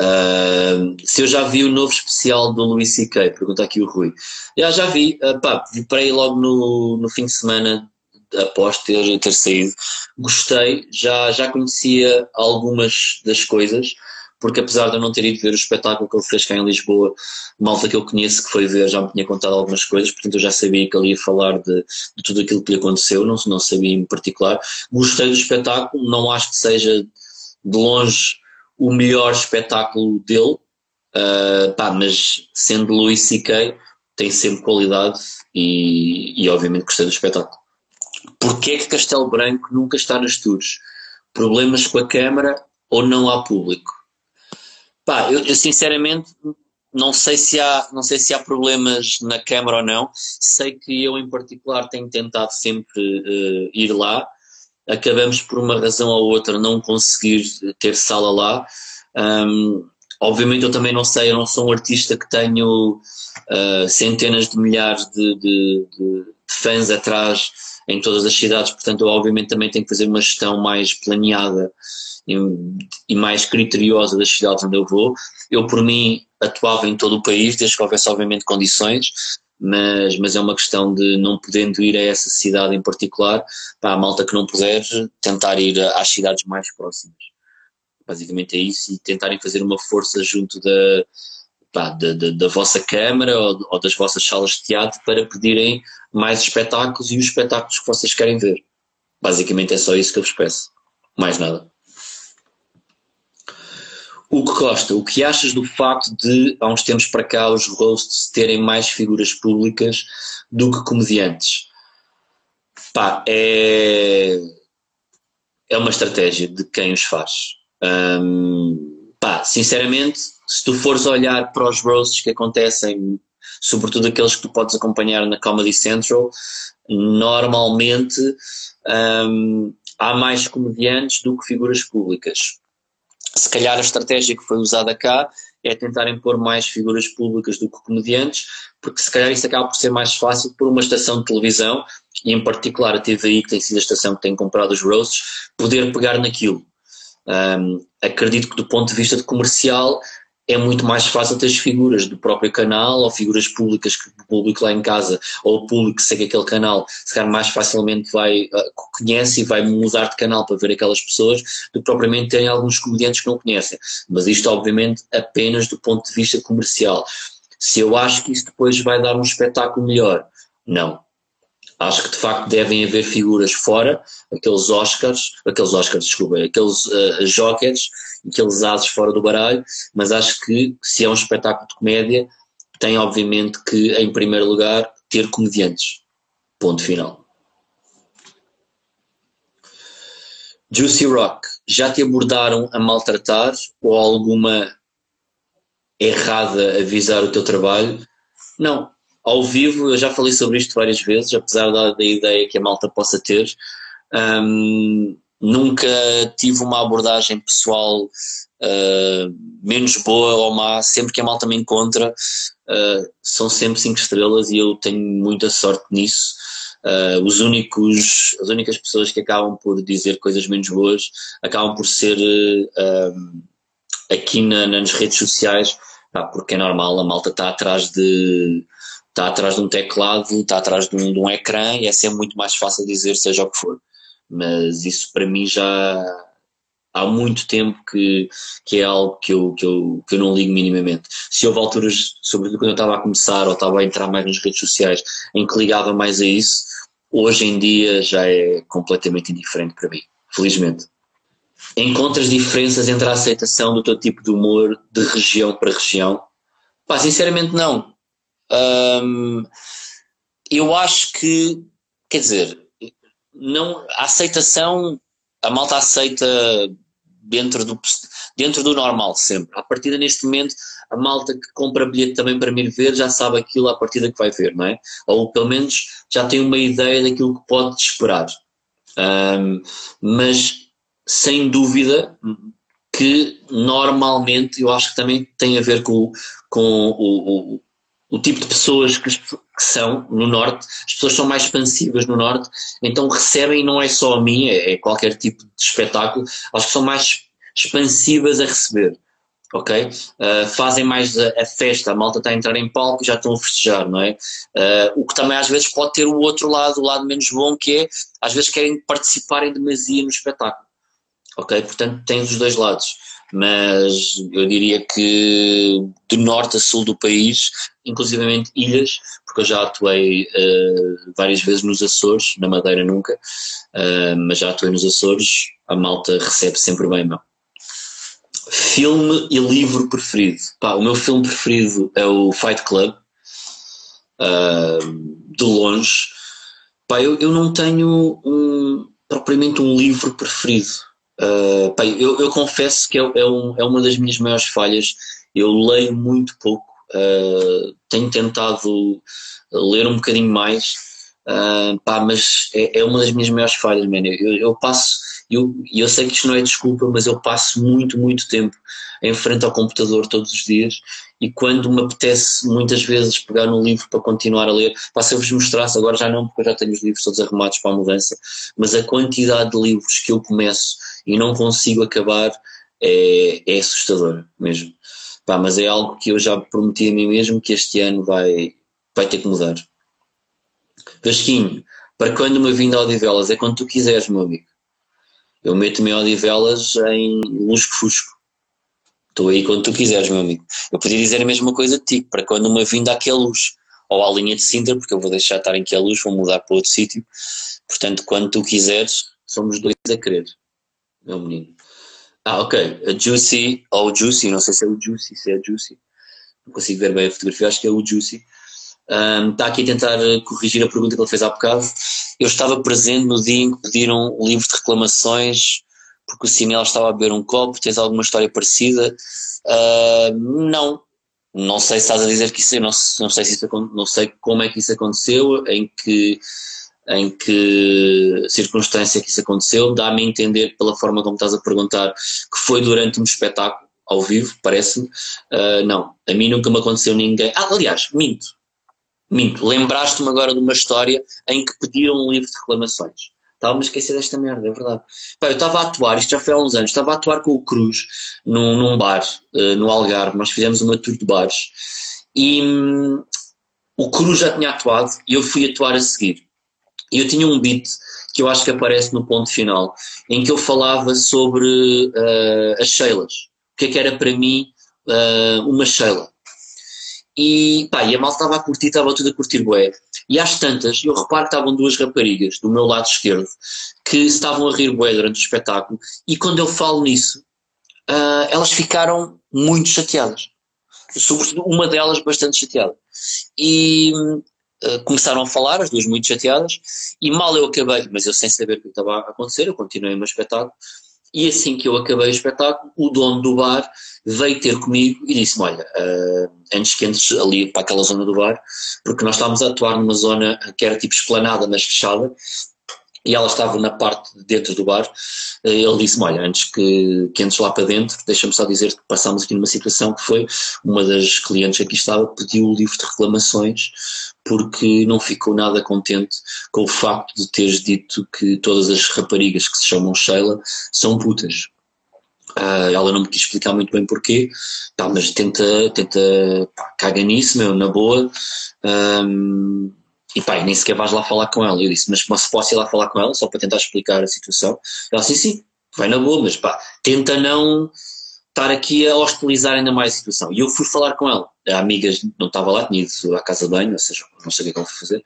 Uh, se eu já vi o novo especial do Luís C.K., pergunta aqui o Rui. Já, já vi, uh, pá, aí logo no, no fim de semana após ter, ter saído. Gostei, já, já conhecia algumas das coisas, porque apesar de eu não ter ido ver o espetáculo que ele fez cá em Lisboa, malta que eu conheço que foi ver já me tinha contado algumas coisas, portanto eu já sabia que ele ia falar de, de tudo aquilo que lhe aconteceu, não, não sabia em particular. Gostei do espetáculo, não acho que seja de longe o melhor espetáculo dele, uh, pá, mas sendo Louis C.K. tem sempre qualidade e, e obviamente gostei do espetáculo. Porquê é que Castelo Branco nunca está nos tours? Problemas com a câmara ou não há público? Pá, eu, eu, sinceramente não sei se há não sei se há problemas na câmara ou não. Sei que eu em particular tenho tentado sempre uh, ir lá acabamos por uma razão ou outra não conseguir ter sala lá. Um, Obviamente eu também não sei, eu não sou um artista que tenho uh, centenas de milhares de, de, de, fãs atrás em todas as cidades, portanto eu obviamente também tenho que fazer uma gestão mais planeada e, e mais criteriosa das cidades onde eu vou. Eu por mim atuava em todo o país, desde que houvesse obviamente condições, mas, mas é uma questão de não podendo ir a essa cidade em particular, para a malta que não puder, tentar ir às cidades mais próximas. Basicamente é isso, e tentarem fazer uma força junto da, pá, da, da, da, vossa câmara ou, ou, das vossas salas de teatro para pedirem mais espetáculos e os espetáculos que vocês querem ver. Basicamente é só isso que eu vos peço. Mais nada. O que Costa, o que achas do facto de, há uns tempos para cá, os roasts terem mais figuras públicas do que comediantes? Pá, é, é uma estratégia de quem os faz. Um, pá, sinceramente, se tu fores olhar para os roasts que acontecem, sobretudo aqueles que tu podes acompanhar na Comedy Central, normalmente um, há mais comediantes do que figuras públicas se calhar a estratégia que foi usada cá é tentarem pôr mais figuras públicas do que comediantes, porque se calhar isso acaba por ser mais fácil por uma estação de televisão, e em particular a TVI, que tem sido a estação que tem comprado os roasts, poder pegar naquilo. Um, acredito que do ponto de vista de comercial é muito mais fácil ter as figuras do próprio canal ou figuras públicas que o público lá em casa ou o público que segue aquele canal se calhar mais facilmente vai, uh, conhece e vai mudar de canal para ver aquelas pessoas do que propriamente terem alguns comediantes que não conhecem. Mas isto obviamente apenas do ponto de vista comercial. Se eu acho que isso depois vai dar um espetáculo melhor, não. Acho que de facto devem haver figuras fora, aqueles Oscars, aqueles Oscars, desculpa, aqueles uh, jokers, aqueles ases fora do baralho, mas acho que se é um espetáculo de comédia, tem obviamente que, em primeiro lugar, ter comediantes. Ponto final. Juicy Rock, já te abordaram a maltratar ou alguma errada avisar o teu trabalho? Não, ao vivo, eu já falei sobre isto várias vezes, apesar da, da ideia que a malta possa ter. Um, nunca tive uma abordagem pessoal uh, menos boa ou má, sempre que a malta me encontra, uh, são sempre cinco estrelas e eu tenho muita sorte nisso. Uh, os únicos, as únicas pessoas que acabam por dizer coisas menos boas acabam por ser aqui na, nas redes sociais, porque é normal, a malta está atrás de está atrás de um teclado, está atrás de um, de um ecrã e é sempre muito mais fácil dizer seja o que for. Mas isso para mim já há muito tempo que, que é algo que eu, que, eu, que eu não ligo minimamente. Se houve alturas, sobretudo quando eu estava a começar ou estava a entrar mais nas redes sociais, em que ligava mais a isso, hoje em dia já é completamente indiferente para mim, felizmente. Encontras diferenças entre a aceitação do teu tipo de humor de região para região? Pá, sinceramente não. Eu acho que, quer dizer, não, a aceitação, a malta aceita dentro do, dentro do normal sempre. A partir neste momento, a malta que compra bilhete também para me ver já sabe aquilo a partida que vai ver, não é? Ou pelo menos já tem uma ideia daquilo que pode esperar. Um, mas sem dúvida que normalmente eu acho que também tem a ver com, com o, o, o tipo de pessoas que, que, são no Norte, as pessoas são mais expansivas no Norte, então recebem, não é só a mim, é, é qualquer tipo de espetáculo, acho que são mais expansivas a receber, ok? Uh, fazem mais a, a, festa, a malta está a entrar em palco e já estão a festejar, não é? Uh, o que também às vezes pode ter o outro lado, o lado menos bom, que é, às vezes querem participar em demasia no espetáculo, ok? Portanto, tem os dois lados mas eu diria que de norte a sul do país, inclusivamente ilhas, porque eu já atuei uh, várias vezes nos Açores, na Madeira nunca, uh, mas já atuei nos Açores, a malta recebe sempre bem, meu. Filme e livro preferido? Pá, o meu filme preferido é o Fight Club, uh, de longe. Pá, eu, eu não tenho um, propriamente um livro preferido Uh, pá, eu, eu, confesso que é, é, um, é, uma das minhas maiores falhas. Eu leio muito pouco, uh, tenho tentado ler um bocadinho mais, uh, pá, mas é, é, uma das minhas maiores falhas, man. Eu, eu, passo, E eu, eu sei que isto não é desculpa, mas eu passo muito, muito tempo em frente ao computador todos os dias e quando me apetece muitas vezes pegar no livro para continuar a ler, para se eu vos mostrasse, agora já não, porque eu já tenho os livros todos arrumados para a mudança, mas a quantidade de livros que eu começo e não consigo acabar é, é assustadora mesmo. Pá, mas é algo que eu já prometi a mim mesmo que este ano vai, vai ter que mudar. Vasquinho, para quando uma vinda a Odivelas? É quando tu quiseres, meu amigo. Eu meto-me em Odivelas em lusco-fusco. Estou aí quando tu quiseres, meu amigo. Eu podia dizer a mesma coisa de ti, para quando uma vinda aqui a luz, ou à linha de Sintra, porque eu vou deixar estar aqui a luz, vou mudar para outro sítio. Portanto, quando tu quiseres, somos dois a querer, meu menino. Ah, ok. A Juicy, ou Juicy, não sei se é o Juicy, se é a Juicy. Não consigo ver bem a fotografia, acho que é o Juicy. Um, está aqui a tentar corrigir a pergunta que ele fez há bocado. Eu estava presente no dia em que pediram o livro de reclamações porque o Sinel estava a beber um copo. Tens alguma história parecida? Uh, não. Não sei se estás a dizer que isso, não, não sei se isso, não sei como é que isso aconteceu, em que em que circunstância que isso aconteceu, dá-me a entender pela forma como estás a perguntar que foi durante um espetáculo ao vivo, parece-me. Uh, não, a mim nunca me aconteceu ninguém. Ah, aliás, minto, minto. Lembraste-me agora de uma história em que pediram um livro de reclamações. Estava-me a esquecer desta merda, é verdade. Pá, eu estava a atuar, isto já foi há uns anos, estava a atuar com o Cruz num, num bar, uh, no Algarve, nós fizemos uma tour de bares e hum, o Cruz já tinha atuado e eu fui atuar a seguir. E eu tinha um beat que eu acho que aparece no ponto final, em que eu falava sobre uh, as Sheilas. O que é que era para mim uh, uma Sheila? E, pá, e a malta estava a curtir, estava tudo a curtir bué. E às tantas, eu reparo que estavam duas raparigas do meu lado esquerdo que estavam a rir bué durante o espetáculo e quando eu falo nisso, uh, elas ficaram muito chateadas. Sobretudo uma delas bastante chateada. E uh, começaram a falar, as duas muito chateadas, e mal eu acabei, mas eu sem saber o que estava a acontecer, eu continuei o meu espetáculo, e assim que eu acabei o espetáculo, o dono do bar veio ter comigo e disse-me: Olha, uh, antes que entres ali para aquela zona do bar, porque nós estávamos a atuar numa zona que era tipo esplanada, mas fechada, e ela estava na parte de dentro do bar. Uh, ele disse-me: Olha, antes que, que entres lá para dentro, deixa-me só dizer que passámos aqui numa situação que foi uma das clientes aqui estava pediu o livro de reclamações porque não ficou nada contente com o facto de teres dito que todas as raparigas que se chamam Sheila são putas. Uh, ela não me quis explicar muito bem porquê, mas tenta, tenta pá, caga nisso, meu, na boa. Um, e pá, nem sequer vais lá falar com ela. Eu disse, mas, mas posso ir lá falar com ela só para tentar explicar a situação? Ela disse, sim, vai na boa, mas pá, tenta não estar aqui a hostilizar ainda mais a situação. E eu fui falar com ela. A amiga não estava lá, tinha ido à casa de banho, ou seja, não sei o que é ela foi fazer.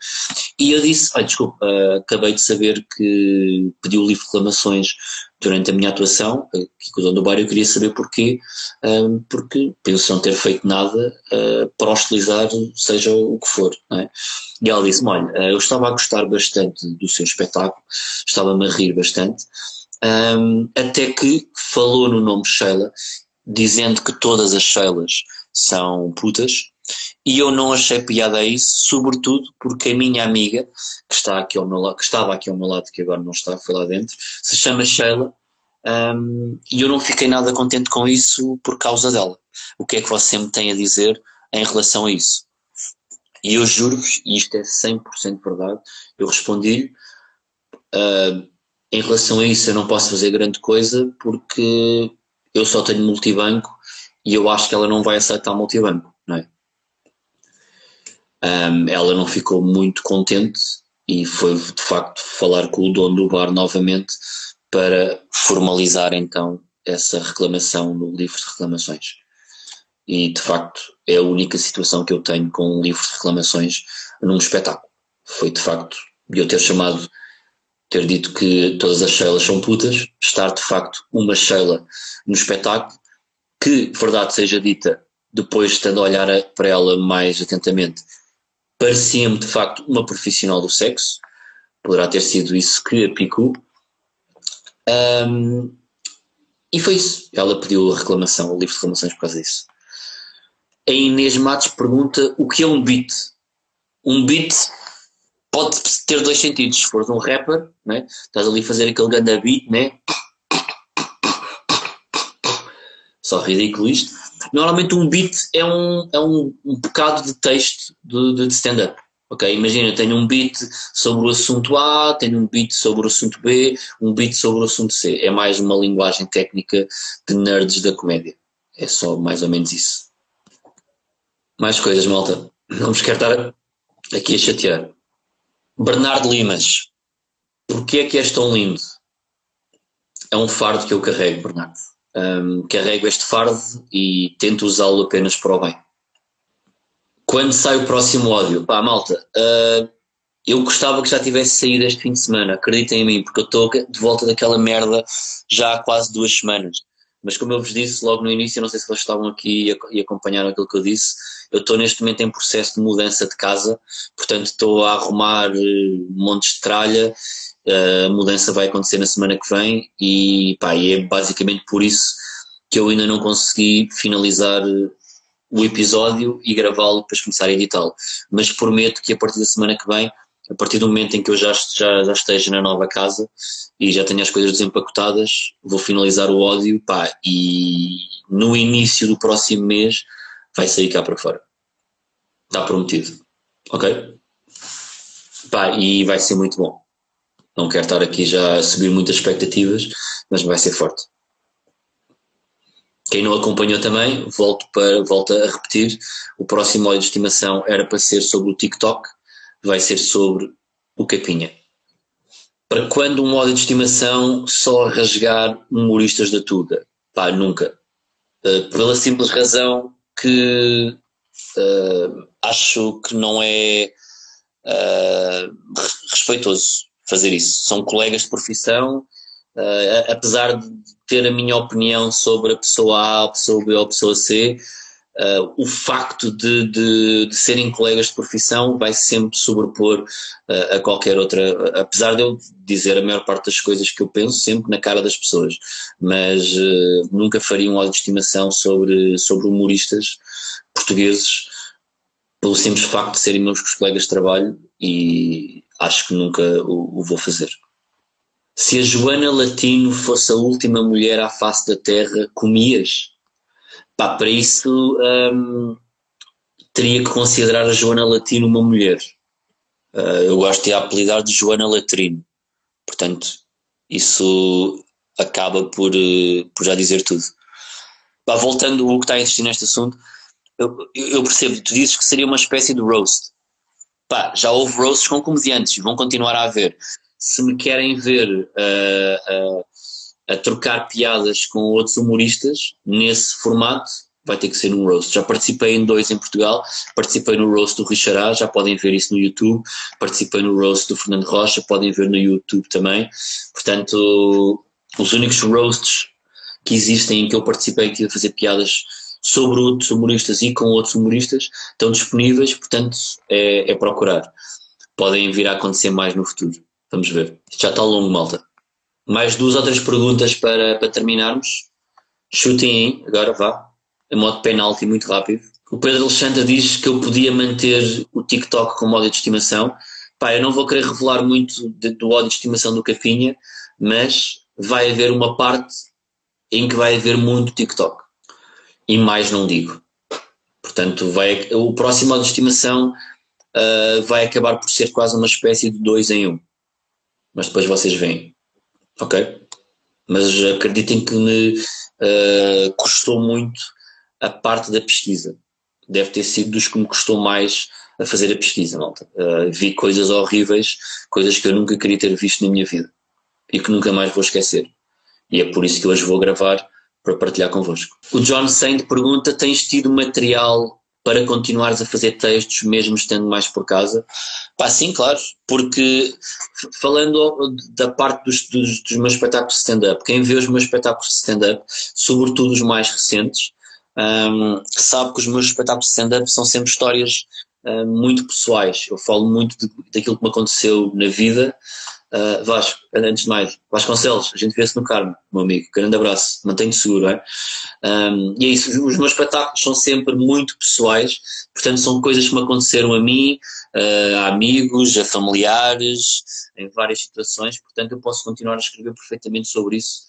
E eu disse: Olha, desculpa, uh, acabei de saber que pediu de reclamações durante a minha atuação, aqui com o dono do bar, eu queria saber porquê, uh, porque penso não ter feito nada uh, para hostilizar, seja o que for. É? E ela disse: Olha, eu estava a gostar bastante do seu espetáculo, estava-me a rir bastante. Um, até que falou no nome Sheila dizendo que todas as Sheilas são putas, e eu não achei piada a isso, sobretudo porque a minha amiga, que, está aqui ao meu lado, que estava aqui ao meu lado, que agora não está, foi lá dentro, se chama Sheila, um, e eu não fiquei nada contente com isso por causa dela. O que é que você me tem a dizer em relação a isso? E eu juro-vos, e isto é 100% verdade, eu respondi-lhe, uh, em relação a isso eu não posso fazer grande coisa porque eu só tenho multibanco e eu acho que ela não vai aceitar multibanco, não é? Um, ela não ficou muito contente e foi de facto falar com o dono do bar novamente para formalizar então essa reclamação no livro de reclamações. E de facto é a única situação que eu tenho com um livro de reclamações num espetáculo. Foi de facto eu ter chamado ter dito que todas as Sheilas são putas, estar de facto uma Sheila no espetáculo, que, verdade seja dita, depois estando a olhar para ela mais atentamente, parecia-me de facto uma profissional do sexo, poderá ter sido isso que a picou. Um, e foi isso. Ela pediu a reclamação, o livro de reclamações por causa disso. A Inês Matos pergunta o que é um beat. Um beat pode ter dois sentidos. Se fores um rapper, né? estás ali a fazer aquele ganda beat, né? Só ridículo isto. Normalmente um beat é um, é um, um bocado de texto de, de stand-up. Ok, imagina, tenho um beat sobre o assunto A, tenho um beat sobre o assunto B, um beat sobre o assunto C. É mais uma linguagem técnica de nerds da comédia. É só mais ou menos isso. Mais coisas, malta. Não vos quero estar aqui a chatear. Bernardo Limas. Porquê é que és tão lindo? É um fardo que eu carrego, Bernardo. Um, carrego este fardo e tento usá-lo apenas para o bem. Quando sai o próximo ódio? Pá, malta, uh, eu gostava que já tivesse saído este fim de semana, acreditem em mim, porque eu estou de volta daquela merda já há quase duas semanas. Mas como eu vos disse logo no início, não sei se vocês estavam aqui e acompanharam aquilo que eu disse, eu estou neste momento em processo de mudança de casa, portanto estou a arrumar uh, montes de tralha a mudança vai acontecer na semana que vem e, pá, e é basicamente por isso que eu ainda não consegui finalizar o episódio e gravá-lo para começar a editá-lo. Mas prometo que a partir da semana que vem, a partir do momento em que eu já, já, já esteja na nova casa e já tenho as coisas desempacotadas, vou finalizar o ódio pá, e no início do próximo mês vai sair cá para fora. Está prometido. Ok? Pá, e vai ser muito bom. Não quero estar aqui já a subir muitas expectativas, mas vai ser forte. Quem não acompanhou também, volto, para, volto a repetir, o próximo óleo de estimação era para ser sobre o TikTok, vai ser sobre o Capinha. Para quando um óleo de estimação só rasgar humoristas da Tuga? Pá, nunca. Uh, pela simples razão que uh, acho que não é uh, respeitoso fazer isso. São colegas de profissão, uh, apesar de ter a minha opinião sobre a pessoa A, a pessoa B ou a pessoa C, uh, o facto de, de, de, serem colegas de profissão vai sempre sobrepor uh, a qualquer outra, apesar de eu dizer a maior parte das coisas que eu penso sempre na cara das pessoas, mas nunca faria um ódio de estimação sobre, sobre humoristas portugueses pelo simples facto de serem meus colegas de trabalho e acho que nunca o, o, vou fazer. Se a Joana Latino fosse a última mulher à face da Terra, comias? Pá, para isso hum, teria que considerar a Joana Latino uma mulher. Uh, eu gosto de a apelidar de Joana Latrino. Portanto, isso acaba por, uh, por já dizer tudo. Pá, voltando o que está a insistir neste assunto, eu, eu percebo, tu dizes que seria uma espécie de roast. Pá, já houve roasts com comediantes, vão continuar a haver. Se me querem ver uh, a trocar piadas com outros humoristas nesse formato, vai ter que ser num roast. Já participei em dois em Portugal, participei no roast do Richará, já podem ver isso no YouTube, participei no roast do Fernando Rocha, podem ver no YouTube também. Portanto, os únicos roasts que existem em que eu participei que fazer piadas sobre outros humoristas e com outros humoristas estão disponíveis, portanto é, é procurar. Podem vir a acontecer mais no futuro. Vamos ver. Já está longo, malta. Mais duas ou três perguntas para, para terminarmos. Chutem aí, agora vá. Em modo penalti, muito rápido. O Pedro Alexandre diz que eu podia manter o TikTok como ódio de estimação. Pá, eu não vou querer revelar muito de, do ódio de estimação do Cafinha, mas vai haver uma parte em que vai haver muito TikTok e mais não digo. Portanto, vai, o próximo modo de estimação uh, vai acabar por ser quase uma espécie de dois em um. Mas depois vocês veem. Ok? Mas acreditem que me uh, custou muito a parte da pesquisa. Deve ter sido dos que me custou mais a fazer a pesquisa, malta. Uh, vi coisas horríveis, coisas que eu nunca queria ter visto na minha vida e que nunca mais vou esquecer. E é por isso que hoje vou gravar para partilhar convosco. O John Saint pergunta: tens tido material para continuares a fazer textos mesmo estando mais por casa? Pá, sim, claro, porque falando da parte dos, dos, dos meus espetáculos de stand-up, quem vê os meus espetáculos de stand-up, sobretudo os mais recentes, um, sabe que os meus espetáculos de stand-up são sempre histórias uh, muito pessoais. Eu falo muito de, daquilo que me aconteceu na vida, Uh, Vasco, antes de mais, Vasconcelos, a gente vê-se no Carmo, meu amigo. Grande abraço, mantenho-te seguro, é? Um, e é isso, os meus espetáculos são sempre muito pessoais, portanto, são coisas que me aconteceram a mim, uh, a amigos, a familiares, em várias situações, portanto, eu posso continuar a escrever perfeitamente sobre isso,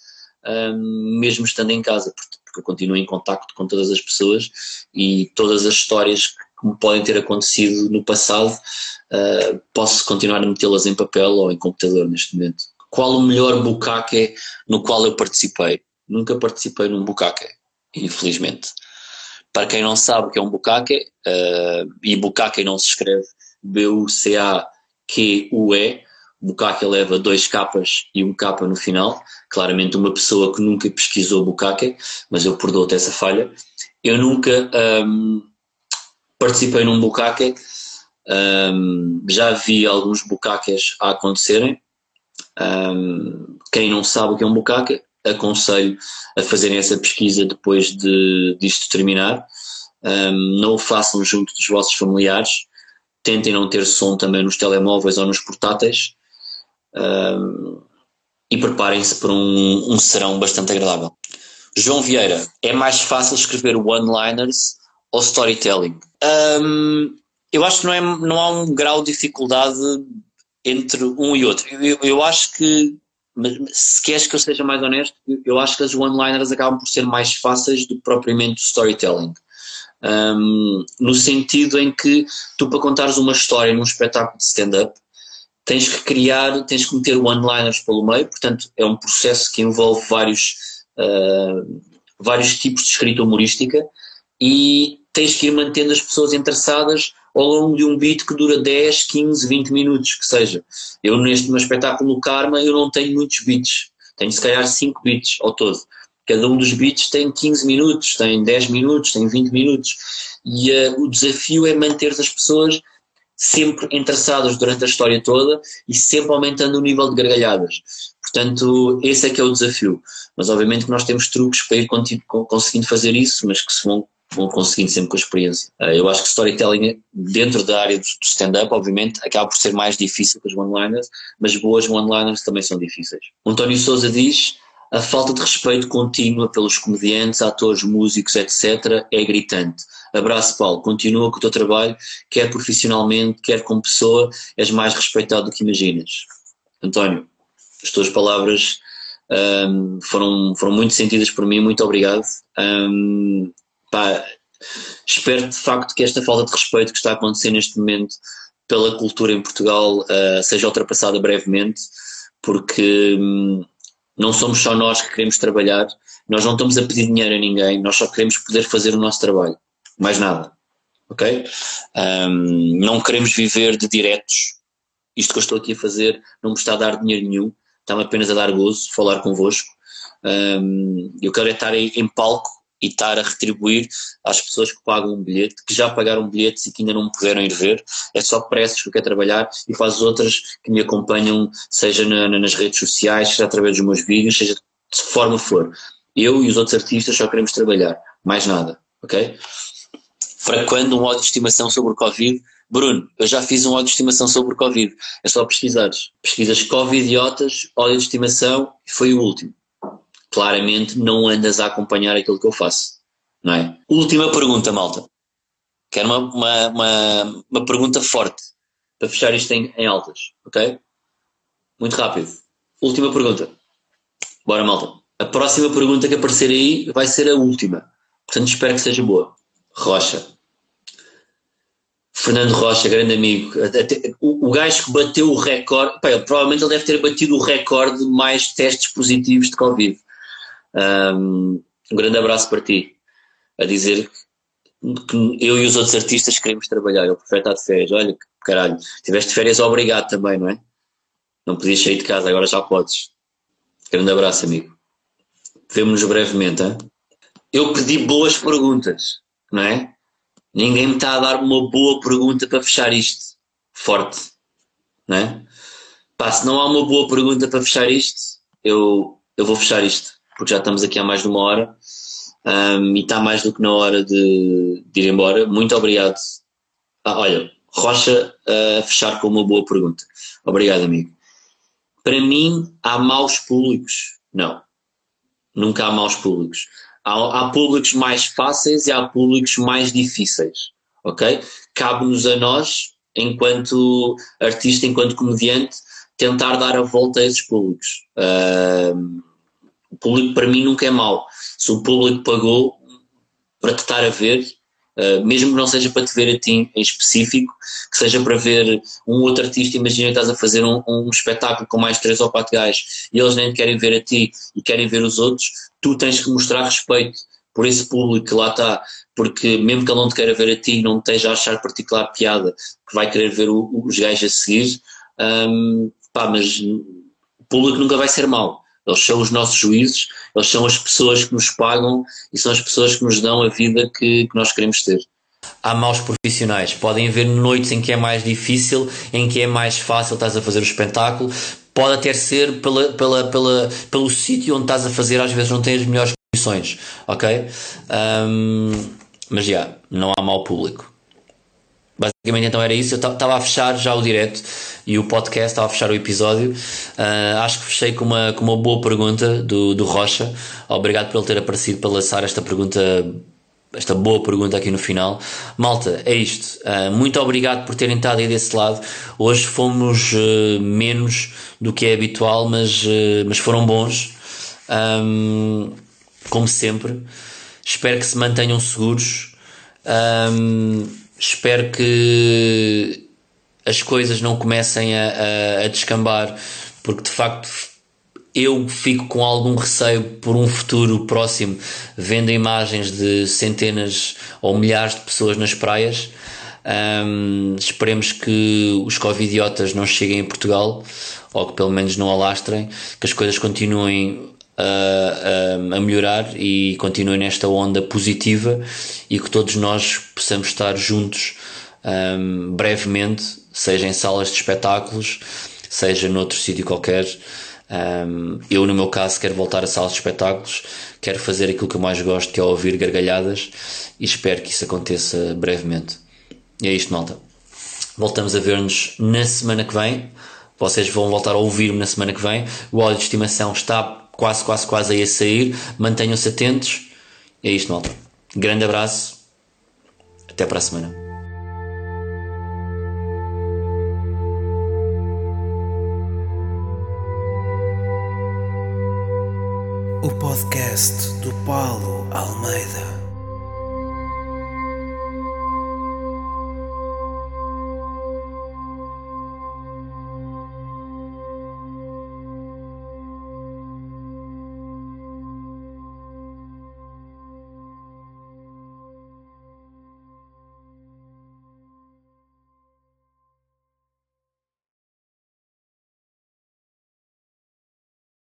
um, mesmo estando em casa. porque eu continuo em contacto com todas as pessoas e todas as histórias que me podem ter acontecido no passado, uh, posso continuar a metê-las em papel ou em computador neste momento. Qual o melhor bucaque no qual eu participei? Nunca participei num bucaque, infelizmente. Para quem não sabe o que é um bucaque, uh, e bucaque não se escreve B-U-C-A-Q-U-E, bucaque leva dois capas e um capa no final. Claramente uma pessoa que nunca pesquisou bucaque, mas eu perdoo-te essa falha. Eu nunca um, participei num bucaque, um, já vi alguns bucaques a acontecerem. Um, quem não sabe o que é um bucaque, aconselho a fazerem essa pesquisa depois de disto terminar. Um, não o façam junto dos vossos familiares. Tentem não ter som também nos telemóveis ou nos portáteis. E preparem-se para um, um serão bastante agradável. João Vieira, é mais fácil escrever one-liners ou storytelling? Um, eu acho que não, é, não há um grau de dificuldade entre um e outro. Eu, eu acho que se queres que eu seja mais honesto, eu acho que as one-liners acabam por ser mais fáceis do que propriamente o storytelling. Um, no sentido em que tu, para contares uma história num espetáculo de stand-up, tens que criar, tens que meter one-liners pelo meio, portanto, é um processo que envolve vários, uh, vários tipos de escrita humorística e tens que ir mantendo as pessoas interessadas ao longo de um beat que dura 10, 15, 20 minutos, que seja. Eu neste meu espetáculo no Karma eu não tenho muitos beats, tenho se calhar 5 beats ao todo. Cada um dos beats tem 15 minutos, tem 10 minutos, tem 20 minutos. E uh, o desafio é manter as pessoas sempre interessadas durante a história toda e sempre aumentando o nível de gargalhadas. Portanto, esse é que é o desafio. Mas obviamente que nós temos truques para ir conseguindo fazer isso, mas que se vão vão conseguindo sempre com a experiência. Eh, eu acho que storytelling dentro da área do stand-up, obviamente, acaba por ser mais difícil que as one-liners, mas boas one-liners também são difíceis. O António Souza diz a falta de respeito contínua pelos comediantes, atores, músicos, etc. é gritante. Abraço, Paulo. Continua com o teu trabalho, quer profissionalmente, quer como pessoa, és mais respeitado do que imaginas. António, as tuas palavras um, foram, foram muito sentidas por mim, muito obrigado. Um, pá, espero de facto que esta falta de respeito que está a acontecer neste momento pela cultura em Portugal uh, seja ultrapassada brevemente, porque um, não somos só nós que queremos trabalhar, nós não estamos a pedir dinheiro a ninguém, nós só queremos poder fazer o nosso trabalho, mais nada, ok? Um, não queremos viver de diretos, isto que eu estou aqui a fazer não me está a dar dinheiro nenhum, está-me apenas a dar gozo, falar convosco. Um, eu quero é estar em palco e estar a retribuir às pessoas que pagam um bilhete, que já pagaram bilhetes e que ainda não me puderam ir ver. É só preços que eu quero trabalhar e para as outras que me acompanham, seja na, nas redes sociais, seja através dos meus vídeos, seja de forma for. Eu e os outros artistas só queremos trabalhar, mais nada, ok? Para quando um ódio de estimação sobre o Covid? Bruno, eu já fiz um ódio de estimação sobre o Covid. É só pesquisares. Pesquisas Covid idiotas, ódio de estimação, e foi o último claramente não andas a acompanhar aquilo que eu faço. Não é? Última pergunta, malta. Quero uma, uma, uma, uma pergunta forte para fechar isto em, em altas, ok? Muito rápido. Última pergunta. Bora, malta. A próxima pergunta que aparecer aí vai ser a última. Portanto, espero que seja boa. Rocha. Fernando Rocha, grande amigo. O, o gajo que bateu o recorde. provavelmente ele deve ter batido o recorde de mais testes positivos de Covid. Um, um grande abraço para ti, a dizer que eu e os outros artistas queremos trabalhar. Eu prefiro estar de férias. Olha, caralho, tiveste férias, obrigado também, não é? Não podias sair de casa, agora já podes. Grande abraço, amigo. Vemo-nos brevemente. Hein? Eu pedi boas perguntas, não é? Ninguém me está a dar uma boa pergunta para fechar isto. Forte, não é? Pá, se não há uma boa pergunta para fechar isto, eu, eu vou fechar isto porque já estamos aqui há mais de uma hora um, e está mais do que na hora de, de ir embora. Muito obrigado. Ah, olha, Rocha a fechar com uma boa pergunta. Obrigado, amigo. Para mim, há maus públicos? Não. Nunca há maus públicos. Há, há públicos mais fáceis e há públicos mais difíceis. Ok? Cabe-nos a nós, enquanto artista, enquanto comediante, tentar dar a volta a esses públicos. Uh, o público para mim nunca é mau. Se o público pagou para te estar a ver, Uh, mesmo que não seja para te ver a ti em específico, que seja para ver um outro artista, imagina que estás a fazer um, um espetáculo com mais três ou quatro gajos e eles nem querem ver a ti e querem ver os outros, tu tens que mostrar respeito por esse público que lá está, porque mesmo que ele não te queira ver a ti, não esteja a achar particular piada, que vai querer ver o, os gajos a seguir, um, pá, mas o público nunca vai ser mau. Eles são os nossos juízes, eles são as pessoas que nos pagam e são as pessoas que nos dão a vida que, que nós queremos ter. Há maus profissionais. Podem haver noites em que é mais difícil, em que é mais fácil estás a fazer o espetáculo. Pode até ser pela, pela, pela, pelo sítio onde estás a fazer, às vezes não tens as melhores condições, ok? Um, mas já, yeah, não há mau público. Basicamente então era isso. Eu estava a fechar já o direto e o podcast, estava a fechar o episódio. Uh, acho que fechei com uma, com uma boa pergunta do, do Rocha. Obrigado por ele ter aparecido para lançar esta pergunta, esta boa pergunta aqui no final. Malta, é isto. Uh, muito obrigado por terem estado aí desse lado. Hoje fomos uh, menos do que é habitual, mas, mas foram bons. Um, como sempre. Espero que se mantenham seguros. Um, Espero que as coisas não comecem a, a, a descambar, porque de facto eu fico com algum receio por um futuro próximo, vendo imagens de centenas ou milhares de pessoas nas praias. Um, esperemos que os covidiotas não cheguem a Portugal, ou que pelo menos não alastrem, que as coisas continuem a, a, melhorar e continue nesta onda positiva e que todos nós possamos estar juntos um, brevemente, seja em salas de espetáculos, seja noutro sítio qualquer. Um, eu, no meu caso, quero voltar a salas de espetáculos, quero fazer aquilo que eu mais gosto, que é ouvir gargalhadas, e espero que isso aconteça brevemente. E é isto, malta. Voltamos a ver-nos na semana que vem. Vocês vão voltar a ouvir-me na semana que vem. O áudio de estimação está quase, quase, quase aí a sair. Mantenham-se atentos. É isto, malta. Grande abraço. Até para a semana. O podcast do Paulo Almeida.